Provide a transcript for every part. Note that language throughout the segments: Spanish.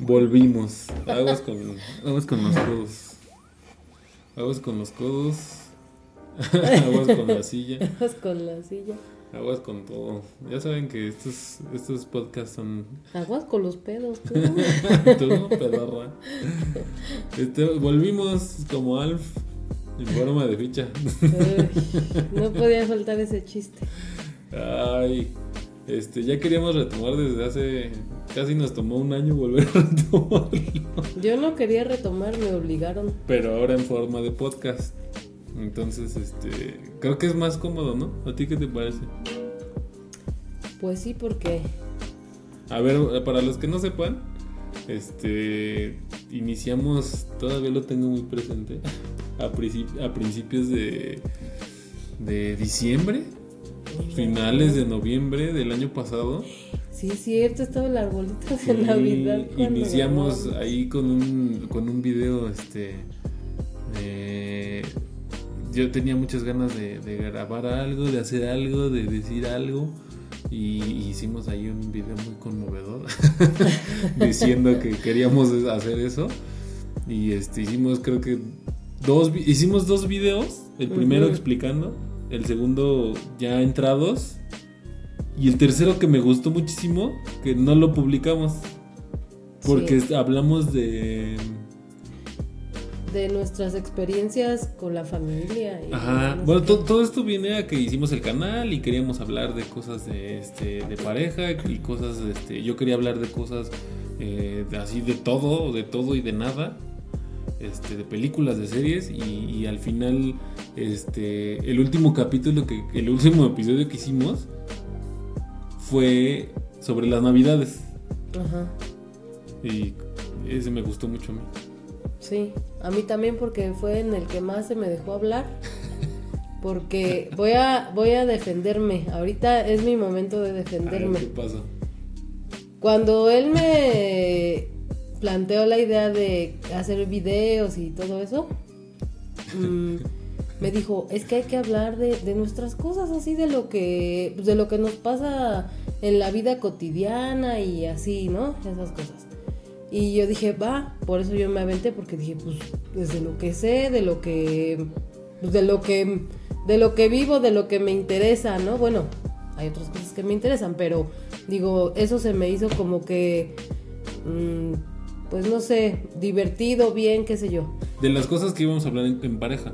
Volvimos. Aguas con, aguas con los codos. Aguas con los codos. aguas con la silla. Aguas con la silla. Aguas con todo. Ya saben que estos, estos podcasts son. Aguas con los pedos, tú. tú, pedorra. Este, volvimos como Alf en forma de ficha. no podía faltar ese chiste. Ay, este, ya queríamos retomar desde hace. Casi nos tomó un año volver a retomarlo. Yo no quería retomar, me obligaron. Pero ahora en forma de podcast. Entonces, este. Creo que es más cómodo, ¿no? ¿A ti qué te parece? Pues sí, porque. A ver, para los que no sepan, este. Iniciamos, todavía lo tengo muy presente, a, a principios de. de diciembre finales de noviembre del año pasado. Sí, es cierto, estaba el arbolito de Navidad. Iniciamos ahí con un, con un video, este... yo tenía muchas ganas de, grabar algo, de hacer algo, de decir algo. Y hicimos ahí un video muy conmovedor diciendo que queríamos hacer eso. Y este hicimos creo que dos hicimos dos videos, el primero explicando el segundo ya entrados y el tercero que me gustó muchísimo, que no lo publicamos. Porque hablamos de... De nuestras experiencias con la familia. Ajá. bueno, todo esto viene a que hicimos el canal y queríamos hablar de cosas de, este, de pareja y cosas, este, yo quería hablar de cosas eh, así de todo, de todo y de nada. Este, de películas, de series y, al final este, el último capítulo, que el último episodio que hicimos fue sobre las navidades. Ajá. Y ese me gustó mucho a mí. Sí, a mí también porque fue en el que más se me dejó hablar. Porque voy a, voy a defenderme. Ahorita es mi momento de defenderme. ¿Qué pasa? Cuando él me planteó la idea de hacer videos y todo eso, mm, me dijo, es que hay que hablar de, nuestras cosas, así de lo que, pues, de lo que nos pasa en la vida cotidiana y así, ¿no? Esas cosas. Y yo dije, va, por eso yo me aventé, porque dije, pues, desde lo que sé, de lo que, pues, de lo que, de lo que vivo, de lo que me interesa, ¿no? Bueno, hay otras cosas que me interesan, pero digo, eso se me hizo como que mm, pues no sé, divertido, bien, qué sé yo. De las cosas que íbamos a hablar en, pareja.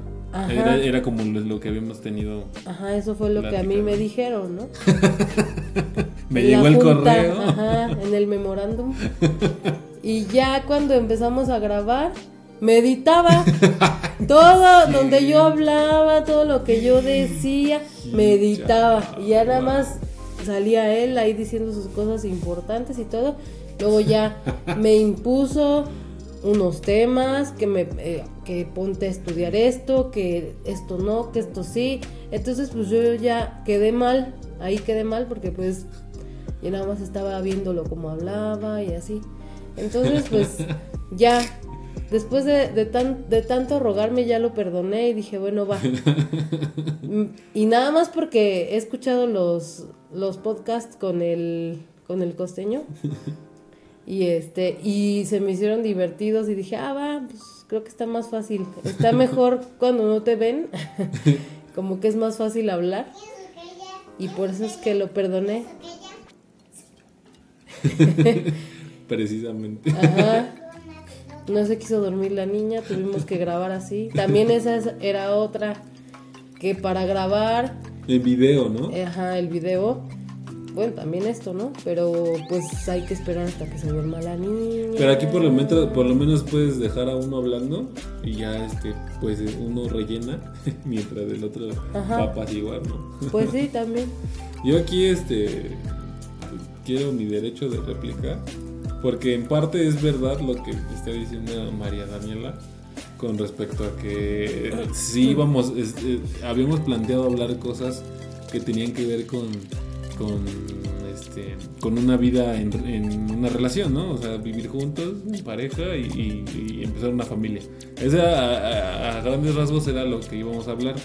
Era, era, como lo que habíamos tenido. Ajá, eso fue lo que a mí me dijeron, ¿no? me llegó el correo. Ajá, en el memorándum. y ya cuando empezamos a grabar, meditaba. todo donde yo hablaba, todo lo que yo decía, meditaba. Y ya nada más salía él ahí diciendo sus cosas importantes y todo. Luego ya me impuso unos temas, que me eh, que ponte a estudiar esto, que esto no, que esto sí. Entonces pues yo ya quedé mal, ahí quedé mal porque pues yo nada más estaba viéndolo como hablaba y así. Entonces pues ya, después de, de, tan, de tanto rogarme ya lo perdoné y dije, bueno, va. y nada más porque he escuchado los, los podcasts con el, con el costeño. Y este, y se me hicieron divertidos y dije, ah, va, pues creo que está más fácil. Está mejor cuando no te ven, como que es más fácil hablar. Y por eso es que lo perdoné. Precisamente. Ajá. No se quiso dormir la niña, tuvimos que grabar así. También esa era otra que para grabar. El video, ¿no? Ajá, el video bueno, también esto, ¿no? Pero pues hay que esperar hasta que se duerma la niña. Pero aquí por lo menos, por lo menos puedes dejar a uno hablando y ya este, pues uno rellena mientras el otro papas igual, ¿no? Pues sí, también. Yo aquí este quiero mi derecho de réplica porque en parte es verdad lo que está diciendo María Daniela con respecto a que sí íbamos, eh, habíamos planteado hablar cosas que tenían que ver con con este con una vida en, una relación, ¿no? O sea, vivir juntos, pareja y, empezar una familia. Ese a, grandes rasgos era lo que íbamos a hablar.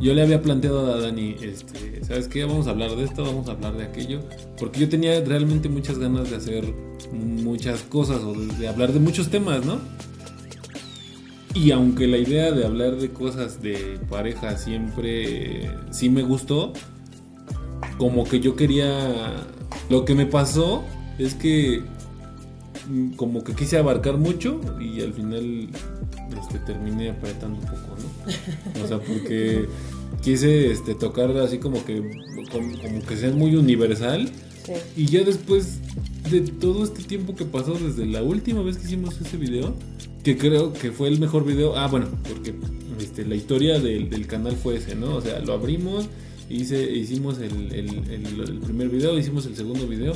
yo le había planteado a Dani, este, ¿sabes qué? Vamos a hablar de esto, vamos a hablar de aquello. Porque yo tenía realmente muchas ganas de hacer muchas cosas o de, de hablar de muchos temas, ¿no? Y aunque la idea de hablar de cosas de pareja siempre sí me gustó, como que yo quería... Lo que me pasó es que mm, como que quise abarcar mucho y al final este, terminé apretando un poco, ¿no? O sea, porque quise este, tocar así como que, como, como que sea muy universal Sí. y ya después de todo este tiempo que pasó desde la última vez que hicimos ese video, que creo que fue el mejor video, ah bueno, porque este, la historia del, del canal fue ese, ¿no? O sea, lo abrimos, hice, hicimos el, el- el- el primer video, hicimos el segundo video,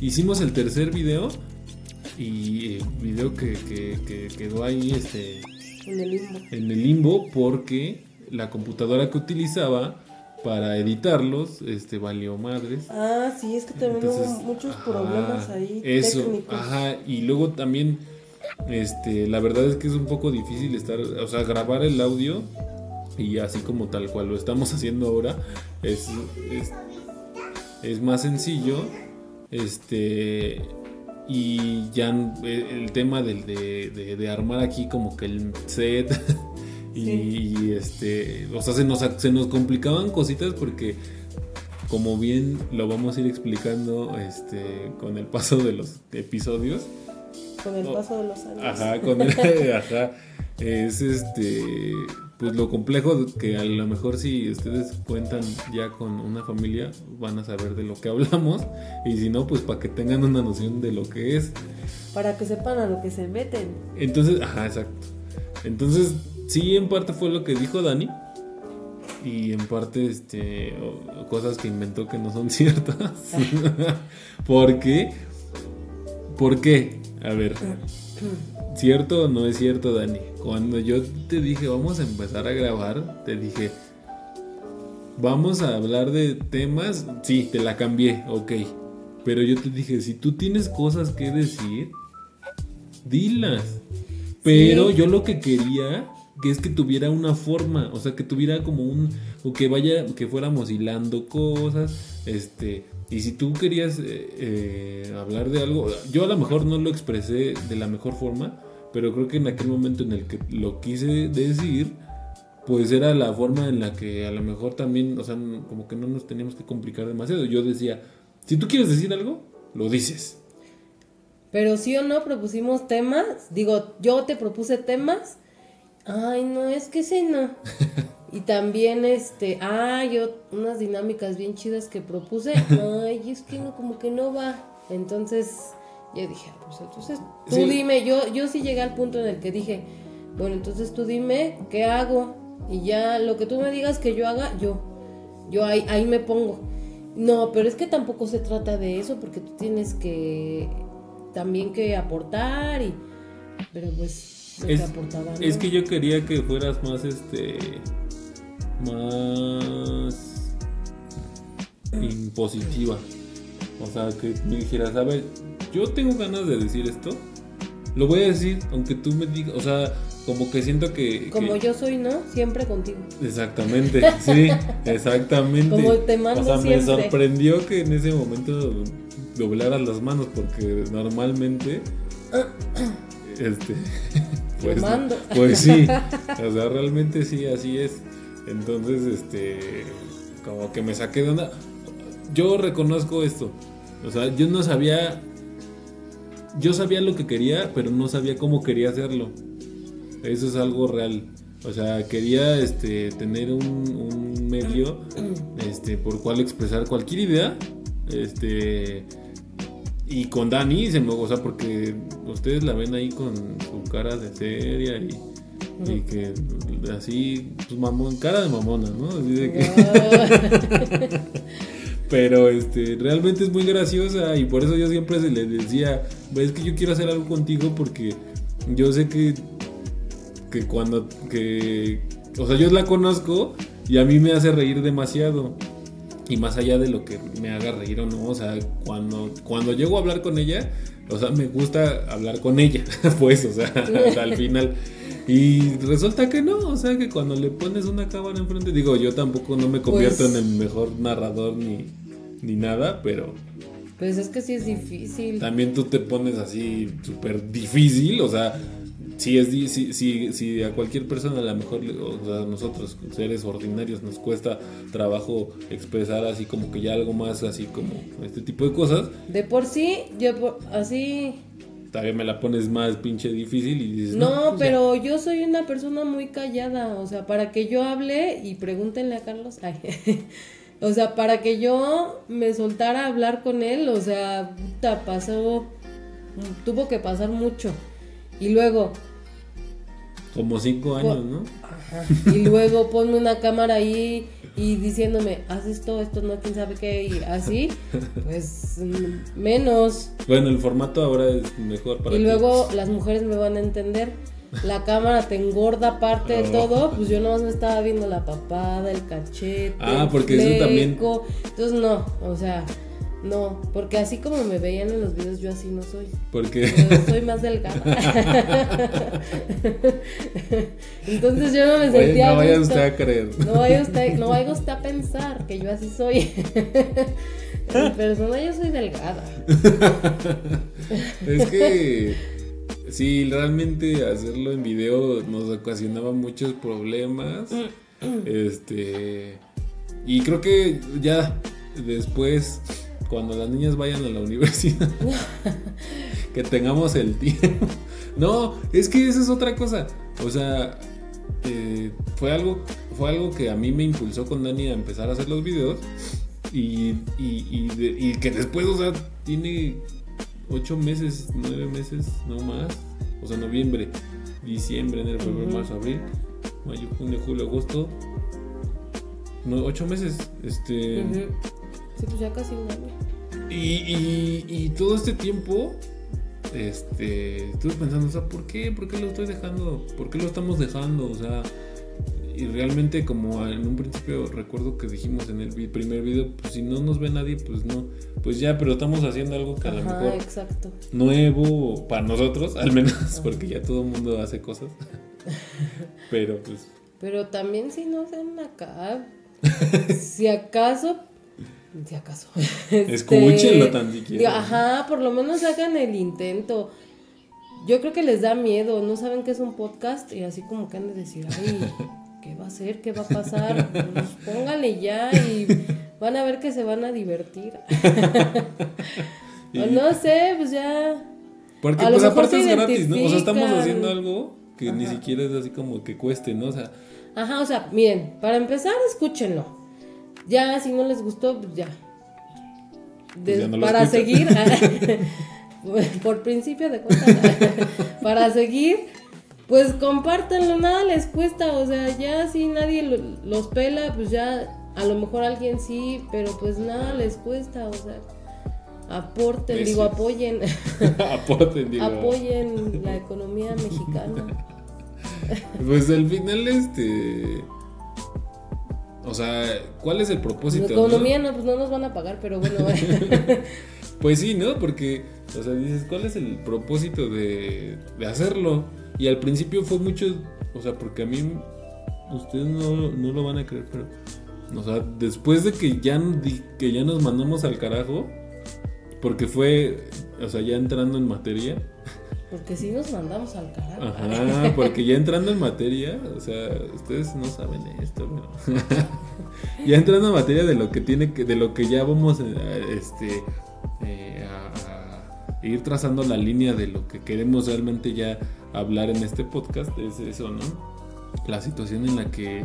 hicimos el tercer video y el video que, que- que quedó ahí este, En el limbo. en el limbo porque la computadora que utilizaba para editarlos este, valió madres. Ah, sí, es que también Entonces, hubo muchos ajá, problemas ahí Eso, técnicos. ajá, y luego también, este, la verdad es que es un poco difícil estar, o sea, grabar el audio y así como tal cual lo estamos haciendo ahora, es, es, es más sencillo, este, y ya el, el tema del, de, de- de armar aquí como que el set y, Sí. y, este, o sea, se nos, se nos complicaban cositas porque como bien lo vamos a ir explicando este con el paso de los episodios. Con el Oh, paso de los años. Ajá, con el, ajá. Es este pues lo complejo que a lo mejor si ustedes cuentan ya con una familia van a saber de lo que hablamos y si no pues para que tengan una noción de lo que es. Para que sepan a lo que se meten. Entonces, ajá, exacto. Entonces, sí, en parte fue lo que dijo Dani. Y en parte, este, cosas que inventó que no son ciertas. ¿Por qué? ¿Por qué? A ver, ¿cierto o no es cierto, Dani? Cuando yo te dije, vamos a empezar a grabar, te dije, vamos a hablar de temas. Sí, te la cambié, ok. Pero yo te dije, si tú tienes cosas que decir, dilas. Pero Sí. yo lo que quería que es que tuviera una forma, o sea, que tuviera como un o que vaya que fuéramos hilando cosas, este, y si tú querías eh, eh, hablar de algo, yo a lo mejor no lo expresé de la mejor forma, pero creo que en aquel momento en el que lo quise decir, pues era la forma en la que a lo mejor también, o sea, como que no nos teníamos que complicar demasiado. Yo decía, si tú quieres decir algo, lo dices. Pero sí o no propusimos temas. Digo, yo te propuse temas. Ay, no, es que ese no. Y también, este, ah, yo unas dinámicas bien chidas que propuse. Ay, es que no, como que no va. Entonces, yo dije, ah, pues entonces tú Sí. dime. Yo, yo sí llegué al punto en el que dije, bueno, entonces tú dime qué hago. Y ya lo que tú me digas que yo haga, yo. Yo ahí, ahí me pongo. No, pero es que tampoco se trata de eso, porque tú tienes que también que aportar y. Pero pues Es, aportaba. ¿no? es que yo quería que fueras más, este, más impositiva. O sea, que me dijeras, a ver, yo tengo ganas de decir esto, lo voy a decir, aunque tú me digas, o sea, como que siento que... Como que- yo soy, ¿no? Siempre contigo. Exactamente, sí, exactamente. Como te mando O sea, me sorprendió que en ese momento doblaras las manos porque normalmente este pues, mando. pues sí, o sea, realmente sí así es. Entonces, este como que me saqué de onda. Yo reconozco esto. O sea, yo no sabía yo sabía lo que quería, pero no sabía cómo quería hacerlo. Eso es algo real. O sea, quería este, tener un, un medio este, por cual expresar cualquier idea. Este, y con Dani, se me, o sea, porque ustedes la ven ahí con su cara de seria y, y que así, pues mamón, cara de mamona, ¿no? Así de que, pero este, realmente es muy graciosa y por eso yo siempre se le decía, es que yo quiero hacer algo contigo porque yo sé que, que cuando, que, o sea, yo la conozco y a mí me hace reír demasiado. Y más allá de lo que me haga reír o no, o sea, cuando, cuando llego a hablar con ella, o sea, me gusta hablar con ella, pues, o sea, al final. Y resulta que no, o sea, que cuando le pones una cámara enfrente, digo, yo tampoco no me convierto Pues- en el mejor narrador ni, ni nada, pero Pues es que sí es difícil. también tú te pones así súper difícil, o sea, si es si, si, si a cualquier persona a lo mejor, o sea, a nosotros seres ordinarios nos cuesta trabajo expresar así como que ya algo más así como este tipo de cosas, De por sí, yo por- así. todavía me la pones más pinche difícil y dices, no, No, pues ya". pero yo soy una persona muy callada. O sea, para que yo hable y pregúntenle a Carlos. ay, o sea, para que yo me soltara a hablar con él, o sea, puta, pasó. Tuvo que pasar mucho. Y luego, como cinco años, ¿no? Ajá. Y luego ponme una cámara ahí y diciéndome, haz esto, esto no, quién sabe qué, y así, pues mm, menos. Bueno, el formato ahora es mejor para Y ti. luego las mujeres me van a entender. La cámara te engorda aparte de Oh. todo, pues yo nomás me estaba viendo la papada, el cachete. Ah, el porque eso también-. Entonces no, o sea, no, porque así como me veían en los videos, yo así no soy. Porque Yo soy más delgada. Entonces yo no me Oye, sentía no vaya usted a creer. No vaya usted, no vaya usted a pensar que yo así soy. En persona yo soy delgada. Es que sí, realmente hacerlo en video nos ocasionaba muchos problemas. Este. Y creo que ya después, cuando las niñas vayan a la universidad, que tengamos el tiempo. No, es que esa es otra cosa. O sea, eh, fue algo fue algo que a mí me impulsó con Dani a empezar a hacer los videos. Y, y, y, de- y que después, o sea, tiene ocho meses, nueve meses, no más. O sea, noviembre, diciembre, enero, febrero, marzo, abril, mayo, junio, julio, agosto. No, ocho meses. Este. Sí, pues ya casi un año. Y, y, y todo este tiempo, este, estuve pensando, o sea, ¿por qué? ¿Por qué lo estoy dejando? ¿Por qué lo estamos dejando? O sea, y realmente como en un principio recuerdo que dijimos en el primer video, pues si no nos ve nadie, pues no, pues ya, pero estamos haciendo algo que a lo Ajá, mejor exacto. nuevo para nosotros, al menos, porque ya todo el mundo hace cosas. Pero pues, Pero también si no sean acá. si acaso. Si acaso. este, Escúchenlo tan siquiera. Ajá, por lo menos hagan el intento. Yo creo que les da miedo, no saben qué es un podcast y así como que han de decir, ay, ¿qué va a hacer? ¿Qué va a pasar? Pues póngale ya y van a ver que se van a divertir. O no sé, pues ya. porque A pues aparte es gratis, ¿no? O sea, estamos haciendo algo que ni siquiera es así como que cueste, ¿no? O sea, Ajá, o sea, miren, para empezar, escúchenlo. Ya, si no les gustó, pues ya. Pues ya no para seguir, por principio de cuentas, para seguir, pues compártanlo, nada les cuesta, o sea, ya si nadie lo- los pela, pues ya, a lo mejor alguien sí, pero pues nada les cuesta, o sea, aporten, digo, apoyen, aporten, digo. apoyen la economía mexicana. Pues al final, este. O sea, ¿cuál es el La propósito? economía no? no, pues no nos van a pagar, pero bueno. Pues sí, ¿no? Porque, o sea, dices, ¿cuál es el propósito de, de hacerlo? Y al principio fue mucho, o sea, porque a mí, ustedes no, no lo van a creer, pero, o sea, después de que ya, que ya nos mandamos al carajo, porque fue, o sea, ya entrando en materia, Porque si nos mandamos al carajo. Ajá, porque ya entrando en materia, o sea, ustedes no saben esto, pero ya entrando en materia de lo que tiene que, de lo que ya vamos a, este eh, a, a ir trazando la línea de lo que queremos realmente ya hablar en este podcast, es eso, ¿no? La situación en la que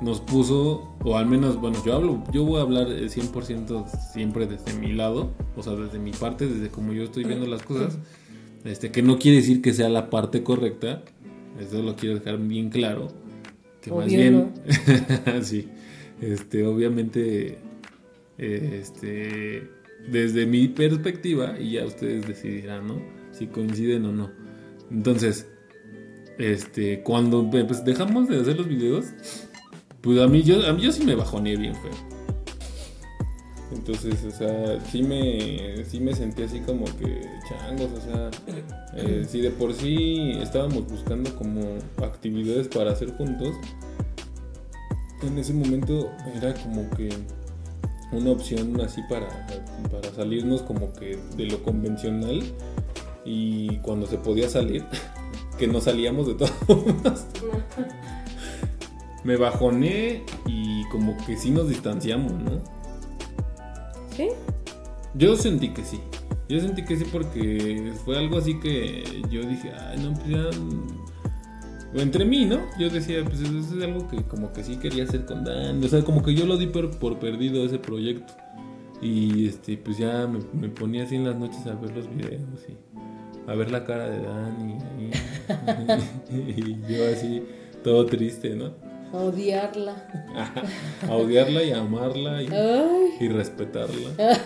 nos puso, o al menos, bueno, yo hablo, yo voy a hablar eh, 100% siempre desde mi lado, o sea, desde mi parte, desde como yo estoy viendo las cosas. Este, que no quiere decir que sea la parte correcta. Eso lo quiero dejar bien claro. Que más bien. sí. Este, obviamente. eh, Este. Desde mi perspectiva, y ya ustedes decidirán, ¿no? Si coinciden o no. Entonces. Este. Cuando pues, dejamos de hacer los videos. Pues a mí yo, a mí yo sí me bajoné bien feo. Entonces, o sea, sí me, sí me sentí así como que changos, o sea, eh, si de por sí estábamos buscando como actividades para hacer juntos, en ese momento era como que una opción así para, para salirnos como que de lo convencional y cuando se podía salir, que no salíamos de todas formas. Me bajoné y como que sí nos distanciamos, ¿no? ¿Sí? Yo sentí que sí. Yo sentí que sí porque fue algo así que yo dije, ay, no, pues ya... Entre mí, ¿no? Yo decía, pues eso es algo que como que sí quería hacer con Dan. O sea, como que yo lo di por, por perdido ese proyecto. Y este, pues ya me, me ponía así en las noches a ver los videos y a ver la cara de Dan y, y yo así, todo triste, ¿no? A odiarla. a odiarla y amarla y, y respetarla.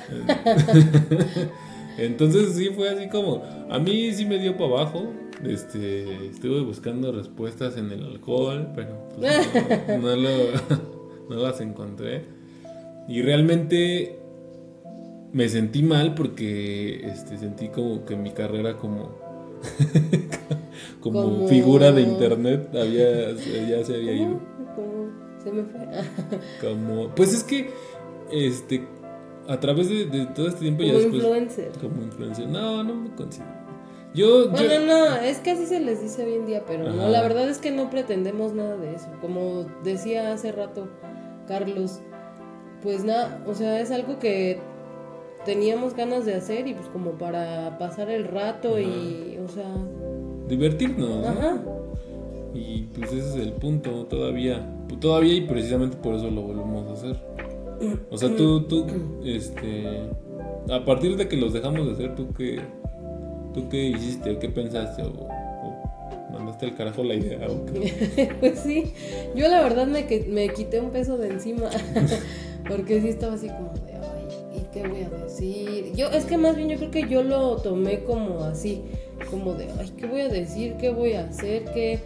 Entonces sí fue así como, a mí sí me dio para abajo. Este, estuve buscando respuestas en el alcohol, pero pues, no, no lo- no las encontré. Y realmente me sentí mal porque este, sentí como que mi carrera como, como, Como- figura de internet había, ya se había ido. Se me fue. Como, pues es que, este, a través de, de todo este tiempo ya Como influencer. Como influencer. No, no me considero. Yo, Bueno, yo, no, es que así se les dice hoy en día, pero no, la verdad es que no pretendemos nada de eso. Como decía hace rato Carlos, pues nada, o sea, es algo que teníamos ganas de hacer y pues como para pasar el rato y, o sea, divertirnos, ¿no? ajá. Y pues ese es el punto, todavía. Todavía y precisamente por eso lo volvemos a hacer. O sea, tú, tú, este. A partir de que los dejamos de hacer, ¿tú qué, tú qué hiciste? ¿Qué pensaste? ¿O, o mandaste al carajo la idea? ¿O qué? Pues sí, yo la verdad me, que- me quité un peso de encima, porque sí estaba así como de, ay, ¿y qué voy a decir? Yo, es que más bien yo creo que yo lo tomé como así, como de, ay, ¿qué voy a decir? ¿Qué voy a hacer? ¿Qué?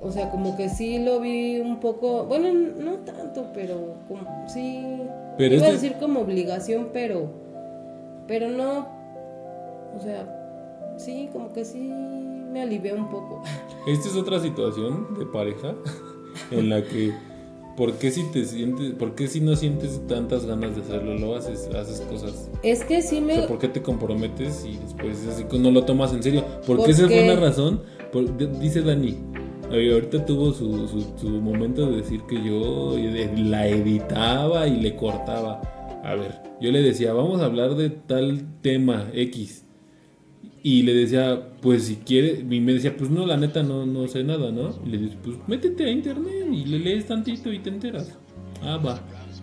O sea, como que sí lo vi un poco, bueno, no tanto, pero como, sí, Pero iba a decir como obligación, pero, pero no, o sea, sí, como que sí me alivié un poco. Esta es otra situación de pareja en la que ¿por qué si te sientes, por qué si no sientes tantas ganas de hacerlo, lo haces, haces cosas? Es que sí O me... sea, ¿por qué te comprometes y después es así no lo tomas en serio? Porque ¿Por esa fue una razón, por- dice Dani, ahorita tuvo su, su, su momento de decir que yo la editaba y le cortaba. A ver, yo le decía, vamos a hablar de tal tema X. Y le decía, pues si quiere, y me decía, pues no, la neta no, no sé nada, ¿no? Y le dije, pues métete a internet y le lees tantito y te enteras. Ah, va.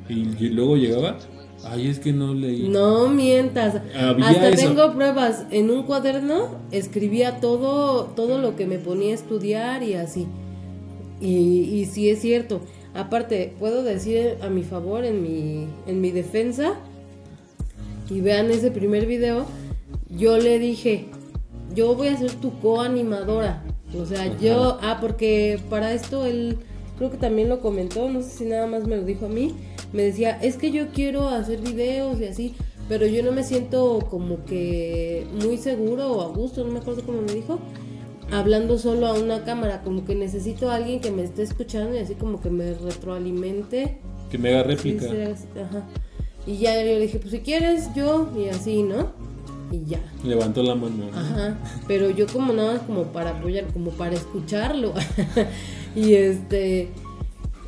Y, y luego llegaba, ay, es que no leí. No mientas. Había Hasta eso. tengo pruebas. En un cuaderno escribía todo, todo lo que me ponía a estudiar y así. Y, y sí es cierto. Aparte, puedo decir a mi favor, en mi, en mi defensa, y vean ese primer video, yo le dije, yo voy a ser tu coanimadora. O sea, yo, ah, porque para esto él creo que también lo comentó, no sé si nada más me lo dijo a mí, me decía, es que yo quiero hacer videos y así, pero yo no me siento como que muy seguro o a gusto, no me acuerdo cómo me dijo, hablando solo a una cámara, como que necesito a alguien que me esté escuchando y así como que me retroalimente. Que me haga réplica. sí, ajá. Y ya yo le dije, pues si quieres yo, y así, ¿no? Y ya. Levantó la mano. ¿no? Ajá, pero yo como nada más como para apoyar, como para escucharlo. y este,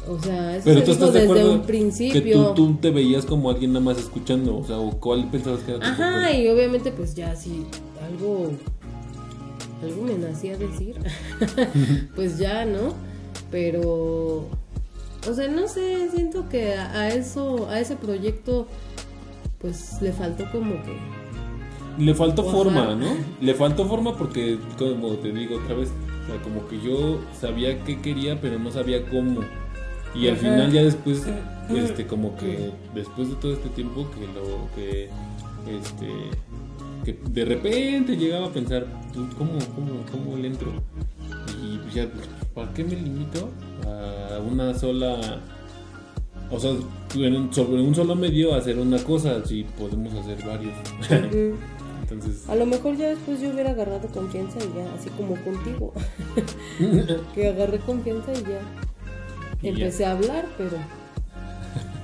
o sea, eso Pero se tú estás desde un que principio. tú, tú te veías como alguien nada más escuchando, o sea, o cuál pensabas que era tu Ajá, y obviamente pues ya si algo, algo me nacía decir, pues ya, ¿no? Pero, o sea, no sé, siento que a, a eso, a ese proyecto, pues le faltó como que... Le faltó forma, ¿no? Le faltó forma porque, como te digo otra vez, o sea, como que yo sabía qué quería, pero no sabía cómo. Y al final ya después, este, como que después de todo este tiempo que lo que, este, que de repente llegaba a pensar, pues, ¿cómo, cómo, cómo le entro? Y pues ya, ¿para qué me limito a una sola, O sea, sobre un solo medio hacer una cosa, sí podemos hacer varios. Entonces, A lo mejor ya después yo hubiera agarrado confianza y ya, así como contigo, que agarré confianza y ya Y ya. empecé a hablar, pero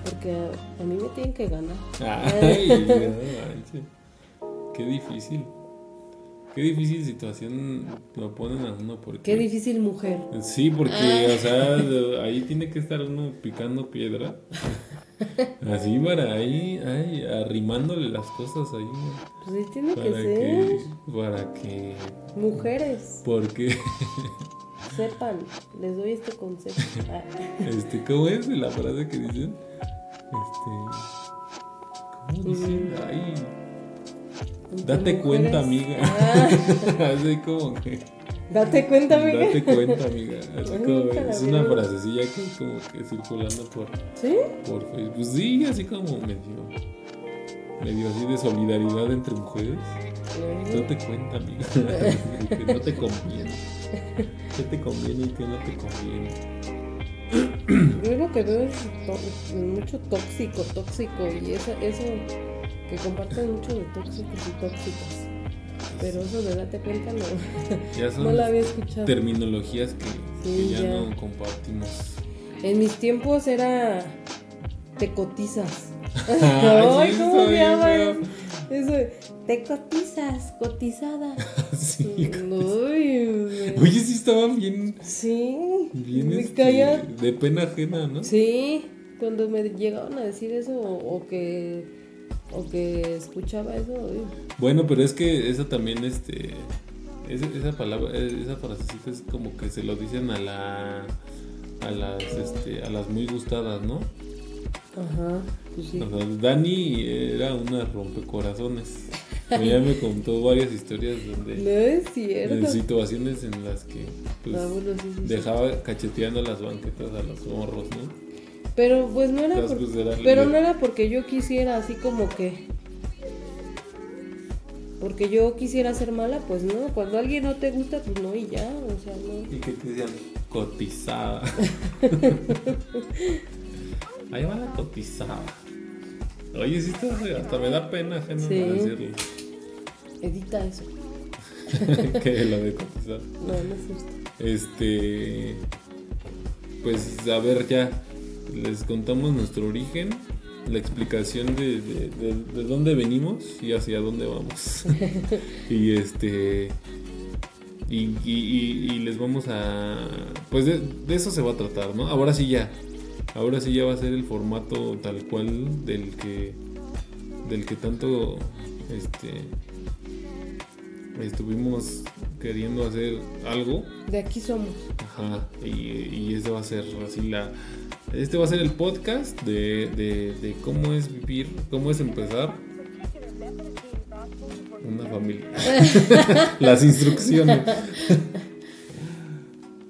porque a, a mí me tienen que ganar. Ay, no. Qué difícil. Qué difícil situación lo ponen a uno porque... Qué difícil mujer. Sí, porque, o sea, ahí tiene que estar uno picando piedra. Así para ahí, ay, arrimándole las cosas ahí. Pues sí tiene que ser. que, para que, Mujeres, porque, sepan, les doy este consejo. Este, ¿cómo es la frase que dicen? Este, ¿cómo dicen? Ay, entre date cuenta, amiga. Ah, Así como que, date cuenta, amiga. date cuenta, amiga. Como, es una frasecilla que como que circulando por, ¿Sí? por Facebook. Pues sí, así como medio, medio así de solidaridad entre mujeres. Date cuenta, amiga, que no te conviene. ¿Qué te conviene y qué no te conviene? Yo lo que veo es to- mucho tóxico, tóxico y eso, eso que comparten mucho de tóxicos y tóxicas. Pero eso de date cuenta no, Ya son no la había escuchado. terminologías que, Sí, que ya, ya. no compartimos. En mis tiempos era te cotizas. Ay, ¿cómo soy se llama? feo. Eso, te cotizas, cotizada. Sí. Uy, me- Oye, sí estaba bien, sí, bien me este, de pena ajena, ¿no? Sí, cuando me llegaban a decir eso o, o que o que escuchaba eso, uy, Bueno, pero es que esa también, este, esa, esa palabra, esa frasecita es como que se lo dicen a la, a las, este, a las muy gustadas, ¿no? ajá, pues sí. O sea, Dani era una rompecorazones. Ella me contó varias historias No donde es cierto. en situaciones en las que pues, sí, sí. dejaba cacheteando las banquetas a los morros, ¿no? Pero pues no era por- pero no era porque yo quisiera así como que porque yo quisiera ser mala, pues no, cuando alguien no te gusta, pues no y ya, o sea, no. Y que te decían cotizada. Ahí va la cotizada. Oye, sí, está, hasta me da pena ajeno Sí. decirlo. Edita eso. que lo de cotizada. No, no es cierto. Este. Pues a ver, ya les contamos nuestro origen, la explicación de, de- de- de dónde venimos y hacia dónde vamos. y este. Y, y- y- y les vamos a. Pues de, de eso se va a tratar, ¿no? Ahora sí ya. Ahora sí ya va a ser el formato tal cual del que. Del que tanto. Este. Estuvimos queriendo hacer algo. De aquí somos. Ajá, y, y este va a ser así la... Este va a ser el podcast de, de, de cómo es vivir, cómo es empezar una familia. Las instrucciones.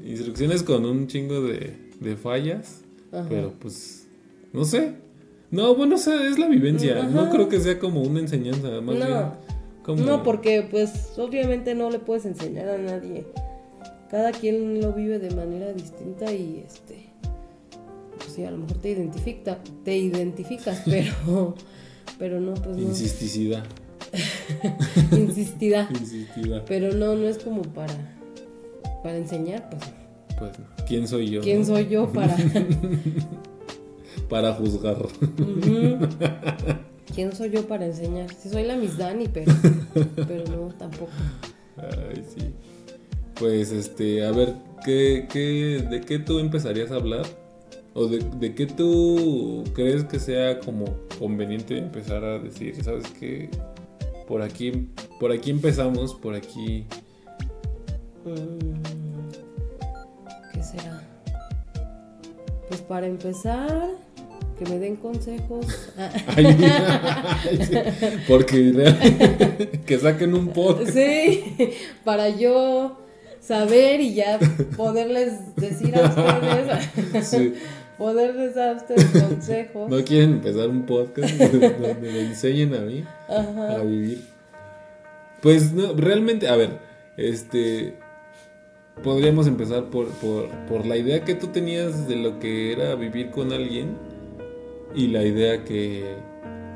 instrucciones con un chingo de, de fallas, Ajá. pero pues, no sé. No, bueno, o sea, es la vivencia. No creo que sea como una enseñanza, más No. bien como... No, porque pues obviamente no le puedes enseñar a nadie. Cada quien lo vive de manera distinta y este sí, a lo mejor te identifica, te identificas, pero pero no pues no Insisticidad. insistida. Insistida. Pero no no es como para para enseñar, pues Pues, no. ¿quién soy yo? quién no? soy yo para Para juzgar. ¿Quién soy yo para enseñar? Si soy la Miss Dani, pero pero no tampoco. Ay, sí. Pues, este, a ver, ¿qué, qué, ¿de qué tú empezarías a hablar? ¿O de, de qué tú crees que sea como conveniente empezar a decir, sabes qué? Por aquí, por aquí empezamos, por aquí. Mm, ¿Qué será? Pues para empezar, que me den consejos. Ay, ay, sí, porque que saquen un podcast. sí, para yo saber y ya poderles decir a ustedes, Sí. Poderles dar ustedes consejos. No quieren empezar un podcast donde me enseñen a mí Ajá. a vivir. Pues no, realmente, a ver, este. Podríamos empezar por, por, por la idea que tú tenías de lo que era vivir con alguien y la idea que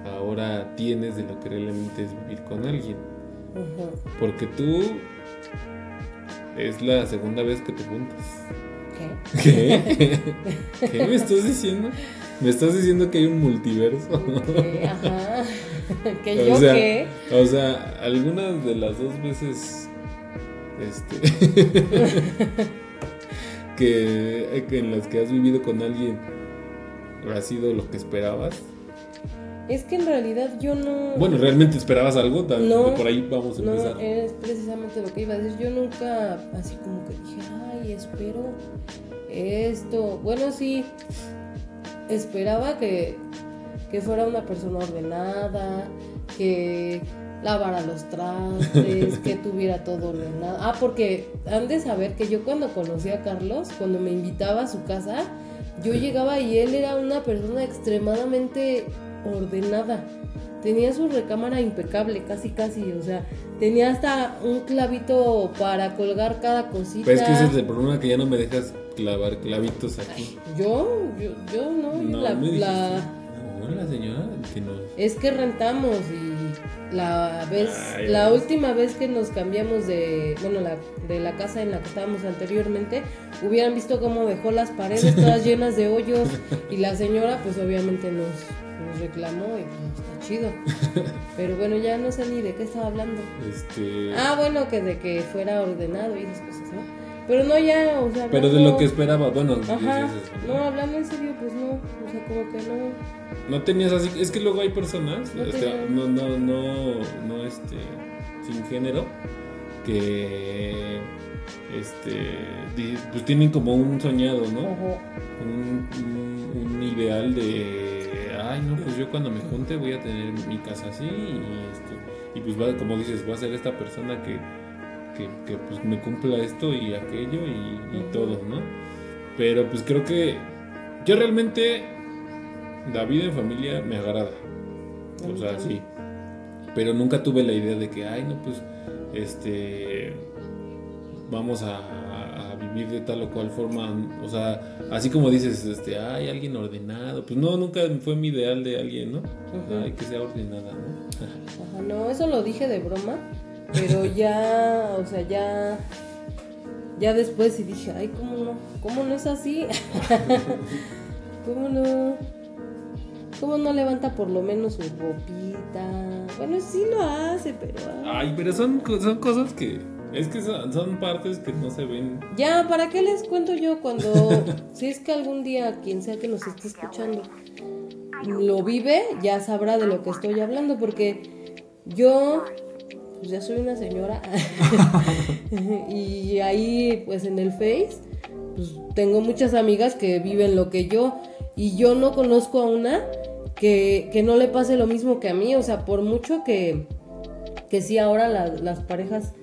ahora tienes de lo que realmente es vivir con alguien. Porque tú es la segunda vez que te juntas. ¿Qué? ¿Qué? ¿Qué me estás diciendo? Me estás diciendo que hay un multiverso. Ajá. ¿Que O yo sea, qué? O sea, algunas de las dos veces este que, que en las que has vivido con alguien ha sido lo que esperabas. Es que en realidad yo no. Bueno, ¿realmente esperabas algo? No. por ahí vamos a No, empezar. es precisamente lo que iba a decir. Yo nunca, así como que dije, ay, espero esto. Bueno, sí, esperaba que, que fuera una persona ordenada, que lavara los trastes, que tuviera todo ordenado. Ah, porque han de saber que yo cuando conocí a Carlos, cuando me invitaba a su casa, yo llegaba y él era una persona extremadamente ordenada. Tenía su recámara impecable, casi casi, o sea, tenía hasta un clavito para colgar cada cosita. Pero es que ese es el problema que ya no me dejas clavar clavitos aquí. Yo, yo, yo no, yo No, la, me la- No, la señora que no. es que rentamos y la vez, Ay, la última vez que nos cambiamos de, bueno, la, de la casa en la que estábamos anteriormente, hubieran visto cómo dejó las paredes todas llenas de hoyos y la señora pues obviamente nos, nos reclamó y pues está chido. Pero bueno, ya no sé ni de qué estaba hablando. Este. Ah, bueno, que de que fuera ordenado y esas cosas, ¿no? Pero no ya, o sea, pero no, de lo que esperaba, bueno, Ajá, no, hablando en serio, pues no, o sea, como que no. No tenías así, es que luego hay personas, No este, tenía. no, no, no, no, este, sin género, que, este, pues tienen como un soñado, ¿no? Ojo. Un, un- un ideal de, ay, no, pues yo cuando me junte voy a tener mi casa así y, este, y pues va, como dices, va a ser esta persona que, que, que, pues me cumpla esto y aquello y, todo, ¿no? Pero pues creo que yo realmente la vida en familia me agrada. O sea, sí. Pero nunca tuve la idea de que, ay, no, pues, este, vamos a vivir de tal o cual forma. O sea, así como dices, este, ay, alguien ordenado. Pues no, nunca fue mi ideal de alguien, ¿no? Ujú. Ay, que sea ordenada, ¿no? Ajá, no, eso lo dije de broma, pero ya, o sea, ya. Ya después sí dije, ay, ¿cómo no? ¿Cómo no es así? ¿Cómo no? ¿Cómo no levanta por lo menos su ropita? Bueno, sí lo hace, pero. ah. Ay, pero son, son cosas que, es que son, son partes que no se ven. Ya, ¿para qué les cuento yo cuando, si es que algún día quien sea que nos esté escuchando lo vive, ya sabrá de lo que estoy hablando, porque yo pues ya soy una señora. Y ahí pues en el Face pues tengo muchas amigas que viven lo que yo. Y yo no conozco a una que, que no le pase lo mismo que a mí, o sea, por mucho que, que sí ahora la- las parejas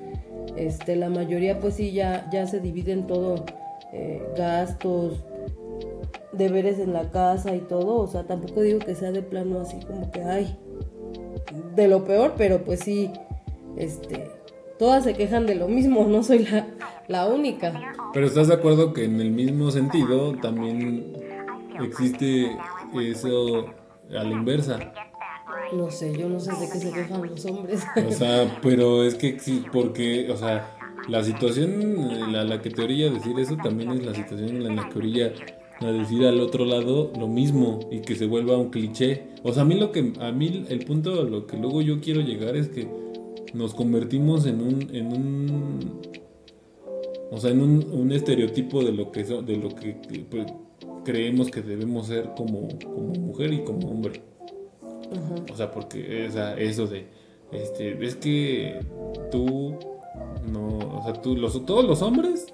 este, la mayoría pues sí ya, ya se dividen todo, eh, gastos, deberes en la casa y todo, o sea, tampoco digo que sea de plano así como que, ay, de lo peor, pero pues sí, este, todas se quejan de lo mismo, no soy la, la única. Pero estás de acuerdo que en el mismo sentido también existe eso a la inversa. No sé, yo no sé de qué se quejan los hombres. O sea, pero es que porque, o sea, la situación en la, que te orilla a decir eso también es la situación en la que orilla a decir al otro lado lo mismo y que se vuelva un cliché. O sea, a mí lo que, a mí el punto a lo que luego yo quiero llegar es que nos convertimos en un, en un, o sea, en un, un estereotipo de lo que, de lo que, que, pues, creemos que debemos ser como, como mujer y como hombre. O sea, porque o sea, eso de, este, es que tú, no, o sea, tú, los, todos los hombres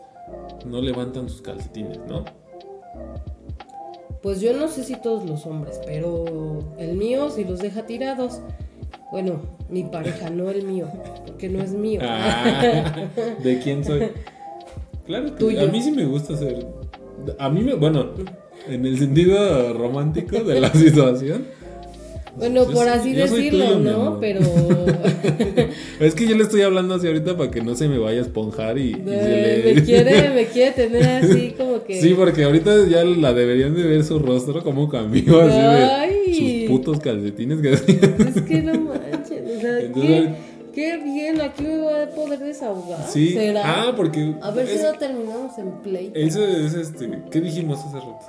no levantan sus calcetines, ¿no? Pues yo no sé si todos los hombres, pero el mío si los deja tirados. Bueno, mi pareja, no el mío, porque no es mío. Ah, ¿De quién soy? Claro, que Tuyo. a mí sí me gusta ser, a mí me, bueno, en el sentido romántico de la situación, Bueno, Yo por así decirlo, tuyo, ¿no? Pero Es que yo le estoy hablando así ahorita para que no se me vaya a esponjar y, eh, le- me quiere, me quiere tener así como que. Sí, porque ahorita ya la deberían de ver su rostro cómo cambió así Ay. de sus putos calcetines que. Es que no manches, o sea, Entonces- qué, qué bien, aquí me voy a poder desahogar. Sí. ¿Será? Ah, porque a ver es- si no terminamos en play. eso es este, ¿qué dijimos hace rato?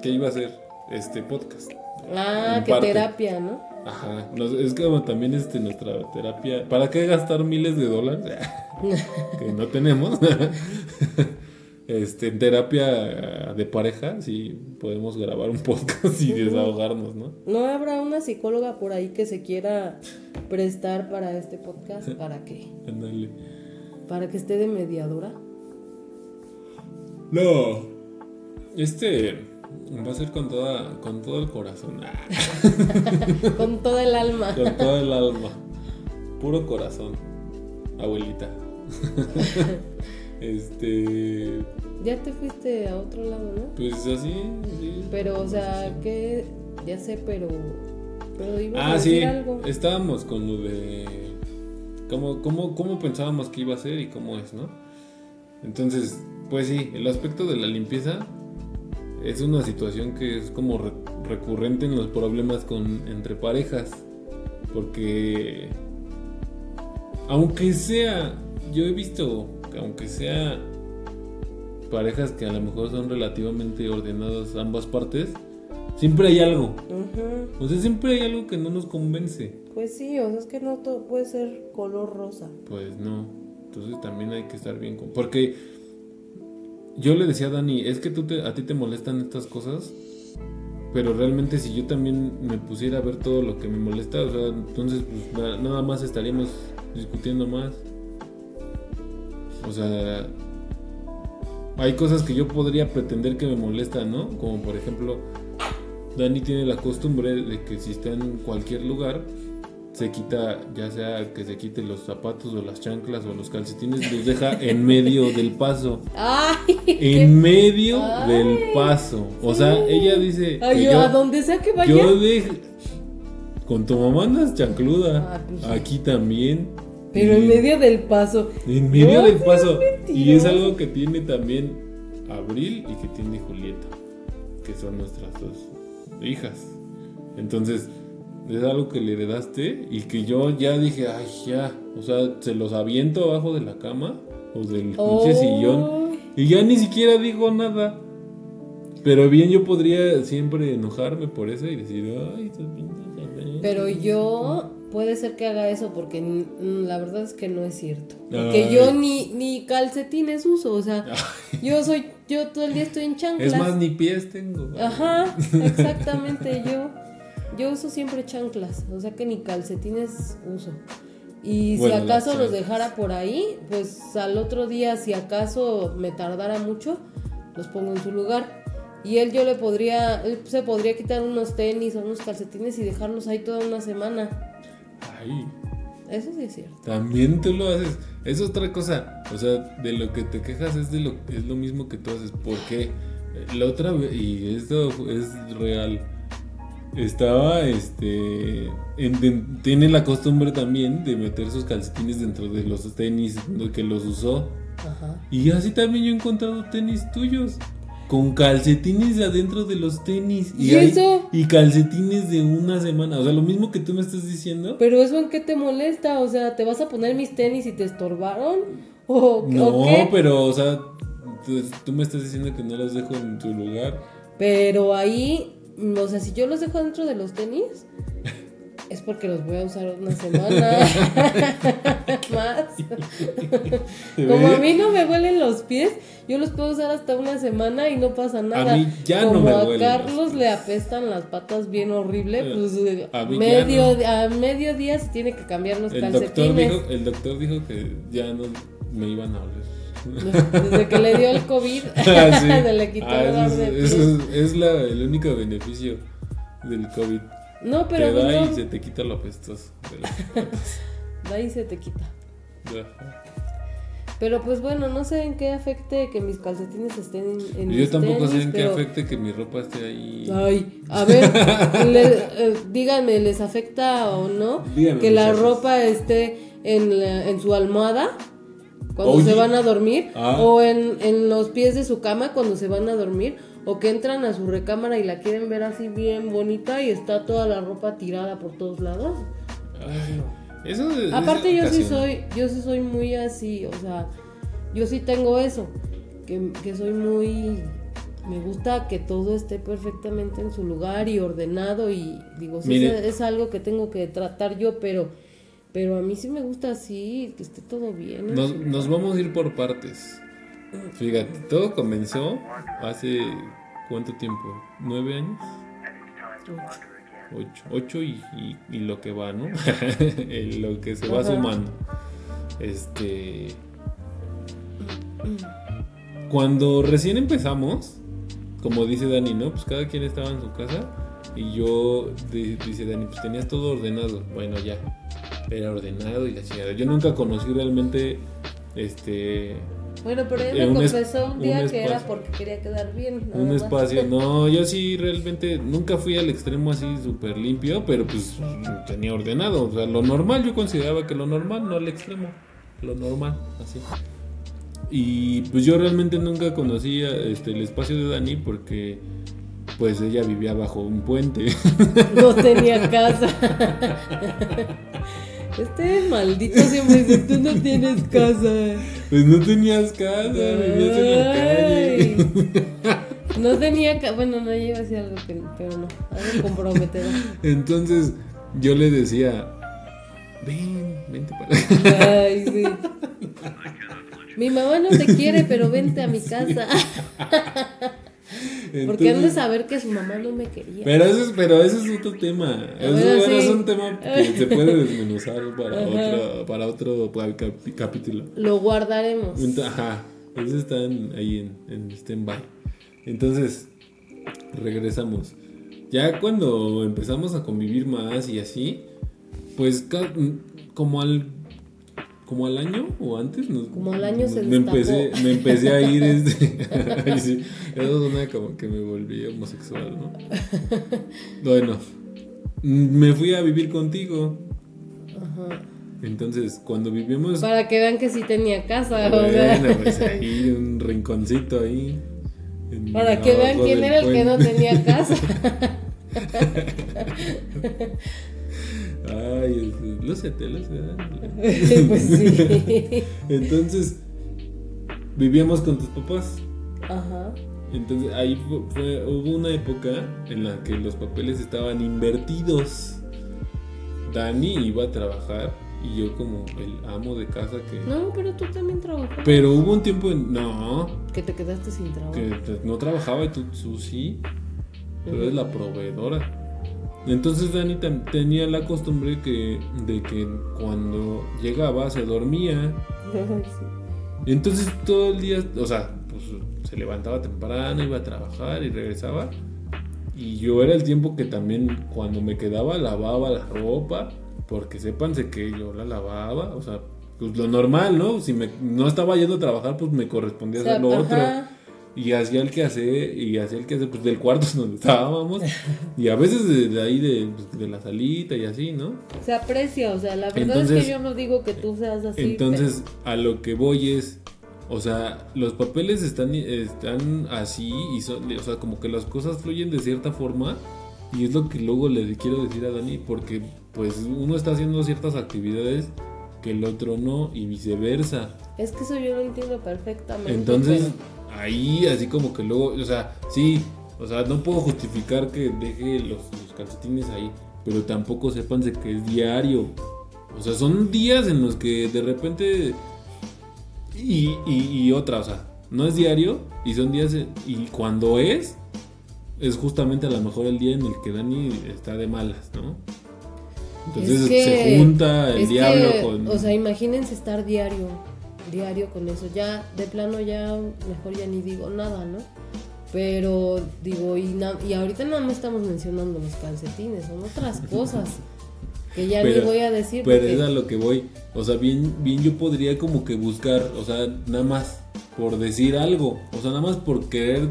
Que iba a ser este podcast. Ah, parte. terapia, ¿no? Ajá, es como también este nuestra terapia. ¿Para qué gastar miles de dólares? que no tenemos. este, en terapia de pareja, sí podemos grabar un podcast y desahogarnos, ¿no? ¿No habrá una psicóloga por ahí que se quiera prestar para este podcast? ¿Para qué? Ándale. ¿Para que esté de mediadora? No. Este va a ser con toda con todo el corazón. Ah, Con todo el alma. con todo el alma. Puro corazón. Abuelita. este, Ya te fuiste a otro lado, ¿no? pues así, sí. Pero, o sea, que ya sé, pero. Pero ibas a Ah, decir sí. algo. Estábamos con lo de cómo, cómo, cómo pensábamos que iba a ser y cómo es, ¿no? Entonces, pues sí, el aspecto de la limpieza es una situación que es como re- recurrente en los problemas con entre parejas. Porque aunque sea, yo he visto que aunque sea parejas que a lo mejor son relativamente ordenadas ambas partes, siempre hay algo. Ujú. O sea, siempre hay algo que no nos convence. Pues sí, o sea, es que no todo puede ser color rosa. Pues no. Entonces también hay que estar bien con... Porque yo le decía a Dani, es que tú te- a ti te molestan estas cosas, pero realmente si yo también me pusiera a ver todo lo que me molesta, o sea, entonces pues, na- nada más estaríamos discutiendo más. O sea, hay cosas que yo podría pretender que me molestan, ¿no? Como por ejemplo, Dani tiene la costumbre de que si está en cualquier lugar, se quita, ya sea que se quite los zapatos o las chanclas o los calcetines, los deja en medio del paso. ¡Ay! En medio Ay, del paso. O sea, ella dice Ay, yo, a donde sea que vaya. yo dejo... Con tu mamá andas chancluda. Ah, pues. Aquí también. Pero Y- en medio del paso. en medio No del paso. Y es algo que tiene también Abril y que tiene Julieta, que son nuestras dos hijas. Entonces, es algo que le heredaste y que yo ya dije, ay, ya. O sea, se los aviento abajo de la cama o del pinche sillón. Ay. Y ya ni siquiera digo nada. Pero bien, yo podría siempre enojarme por eso y decir, ay, esas pinches sartenes". Pero yo puede ser que haga eso porque la verdad es que no es cierto. Ay. yo ni, ni calcetines uso, o sea, yo soy, yo todo el día estoy en chanclas. Es más, ni pies tengo. Ajá, exactamente, yo, yo uso siempre chanclas, o sea que ni calcetines uso. Y Bueno, si acaso los dejara por ahí, pues al otro día, si acaso me tardara mucho, los pongo en su lugar. Y él yo le podría, él se podría quitar unos tenis o unos calcetines y dejarlos ahí toda una semana. Ay. Eso sí es cierto. También tú lo haces. Es otra cosa. O sea, de lo que te quejas es de lo es lo mismo que tú haces. Porque la otra y esto es real. Estaba este en- de- tiene la costumbre también de meter sus calcetines dentro de los tenis que los usó. Ajá. Y así también yo he encontrado tenis tuyos. Con calcetines adentro de los tenis. ¿Y hay- eso? y calcetines de una semana. O sea, lo mismo que tú me estás diciendo. Pero eso en qué te molesta, o sea, ¿te vas a poner mis tenis y te estorbaron? ¿O, No, o qué? pero, o sea, tú, tú me estás diciendo que no los dejo en tu lugar. Pero ahí, o sea, si yo los dejo dentro de los tenis, es porque los voy a usar una semana más. Como a mí no me huelen los pies, yo los puedo usar hasta una semana y no pasa nada. mí ya no Como me a Carlos los le apestan las patas bien horrible, Eh, pues a medio, no. a mediodía se tiene que cambiar los El doctor, calcetines. dijo, el doctor dijo que ya no me iban a oler. Desde que le dio el COVID, Ah, sí. se le quitó Ah, el de es, pies. eso es- es la- el único beneficio del COVID. No, pero te da pues y no, se te quita lo apestoso. de de ahí se te quita. Pero pues bueno, no sé en qué afecte que mis calcetines estén en Yo mis tampoco sé tenis, en qué afecte que mi ropa esté ahí. Ay, a ver, le- eh, díganme, ¿les afecta o no Díganme, que la ropa esté en, la- en su almohada cuando Oye. se van a dormir? Ah. ¿O en, en los pies de su cama cuando se van a dormir? ¿O que entran a su recámara y la quieren ver así bien bonita y está toda la ropa tirada por todos lados? Ay, eso es- Aparte yo sí soy, yo sí soy muy así, o sea, yo sí tengo eso, que, que soy muy, me gusta que todo esté perfectamente en su lugar y ordenado y digo, sí, Mire. es, es algo que tengo que tratar yo, pero, pero a mí sí me gusta así, que esté todo bien. en Nos, nos vamos a ir por partes. Fíjate, todo comenzó hace cuánto tiempo? ¿Nueve años? Ocho. Ocho y, y- y lo que va, ¿no? Lo que se va Ajá. sumando. Este. Cuando recién empezamos, como dice Dani, ¿no? Pues cada quien estaba en su casa. Y yo, di- dice Dani, pues tenías todo ordenado. Bueno, ya. Era ordenado y la chingada. Yo nunca conocí realmente. Este. Bueno, pero Eh, ella me un es- confesó un un día que era porque quería quedar bien. Un espacio, no, yo sí realmente nunca fui al extremo así súper limpio, pero pues tenía ordenado, o sea, lo normal, yo consideraba que lo normal, no al extremo, lo normal, así. Y pues yo realmente nunca conocía este, el espacio de Dani porque pues ella vivía bajo un puente. No tenía casa. Este maldito siempre dice, tú no tienes casa. pues no tenías casa, vivías en la calle. Ay. No tenía casa. Bueno, no, iba a decir algo que, pero no. Algo comprometedor. Entonces yo le decía, ven, vente para acá. Ay, sí. Mi mamá no te quiere, pero vente a mi casa. Porque han de saber que su mamá no me quería. Pero ese es, pero ese es otro tema. Eso, Bueno, bueno, es un tema que se puede desmenuzar para otro, para otro capítulo. Lo guardaremos. Ajá, esos están ahí en, en stand-by. Entonces, regresamos. Ya cuando empezamos a convivir más y así, pues como al como al año o antes nos- Como al año se me empecé me empecé a ir este ay, sí, eso suena como que me volví homosexual no bueno me fui a vivir contigo Ajá. entonces cuando vivimos Para que vean que sí tenía casa. o sea. bueno, pues ahí un rinconcito ahí. Para que vean quién era el que no tenía casa. Ay, lúcete, lúcete. pues sí. Entonces, vivíamos con tus papás. Ajá. Entonces, ahí fu- fue, hubo una época en la que los papeles estaban invertidos. Dani iba a trabajar y yo como el amo de casa que... No, pero tú también trabajas. Pero hubo un tiempo en... No, Que te quedaste sin trabajo. que no trabajaba y tú, tú sí, pero es la proveedora. Entonces Dani tenía la costumbre que, de que cuando llegaba se dormía. Sí. Entonces todo el día, o sea, pues se levantaba temprano, iba a trabajar y regresaba. Y yo era el tiempo que también cuando me quedaba lavaba la ropa, porque sépanse que yo la lavaba, o sea, pues lo normal, ¿no? Si me, no estaba yendo a trabajar, pues me correspondía O sea, hacer lo otro. Y hacía el que hacer, y hacía el que hacer, pues del cuarto donde estábamos. Y a veces de, de ahí, de, pues, de la salita y así, ¿no? Se aprecia, o sea, la verdad es que yo no digo que tú seas así. Entonces, a lo que voy es, o sea, los papeles están, están así y son, o sea, como que las cosas fluyen de cierta forma y es lo que luego le quiero decir a Dani porque pues uno está haciendo ciertas actividades que el otro no y viceversa. Es que eso yo lo entiendo perfectamente. Entonces, pero- ahí así como que luego, o sea, sí, o sea, no puedo justificar que deje los, los calcetines ahí, pero tampoco sépanse que es diario. O sea, son días en los que de repente... Y, y, y otra, o sea, no es diario y son días... Y cuando es, es justamente a lo mejor el día en el que Dani está de malas, ¿no? Entonces Es que- se junta el es diablo que, con... O sea, imagínense estar diario, diario con eso. Ya, de plano, ya mejor ya ni digo nada, ¿no? Pero digo, y, na- y ahorita nada más estamos mencionando los calcetines, son otras cosas. Que ya ni voy a decir. Pero porque- es a lo que voy. O sea, bien, bien yo podría como que buscar, o sea, nada más por decir algo. O sea, nada más por querer,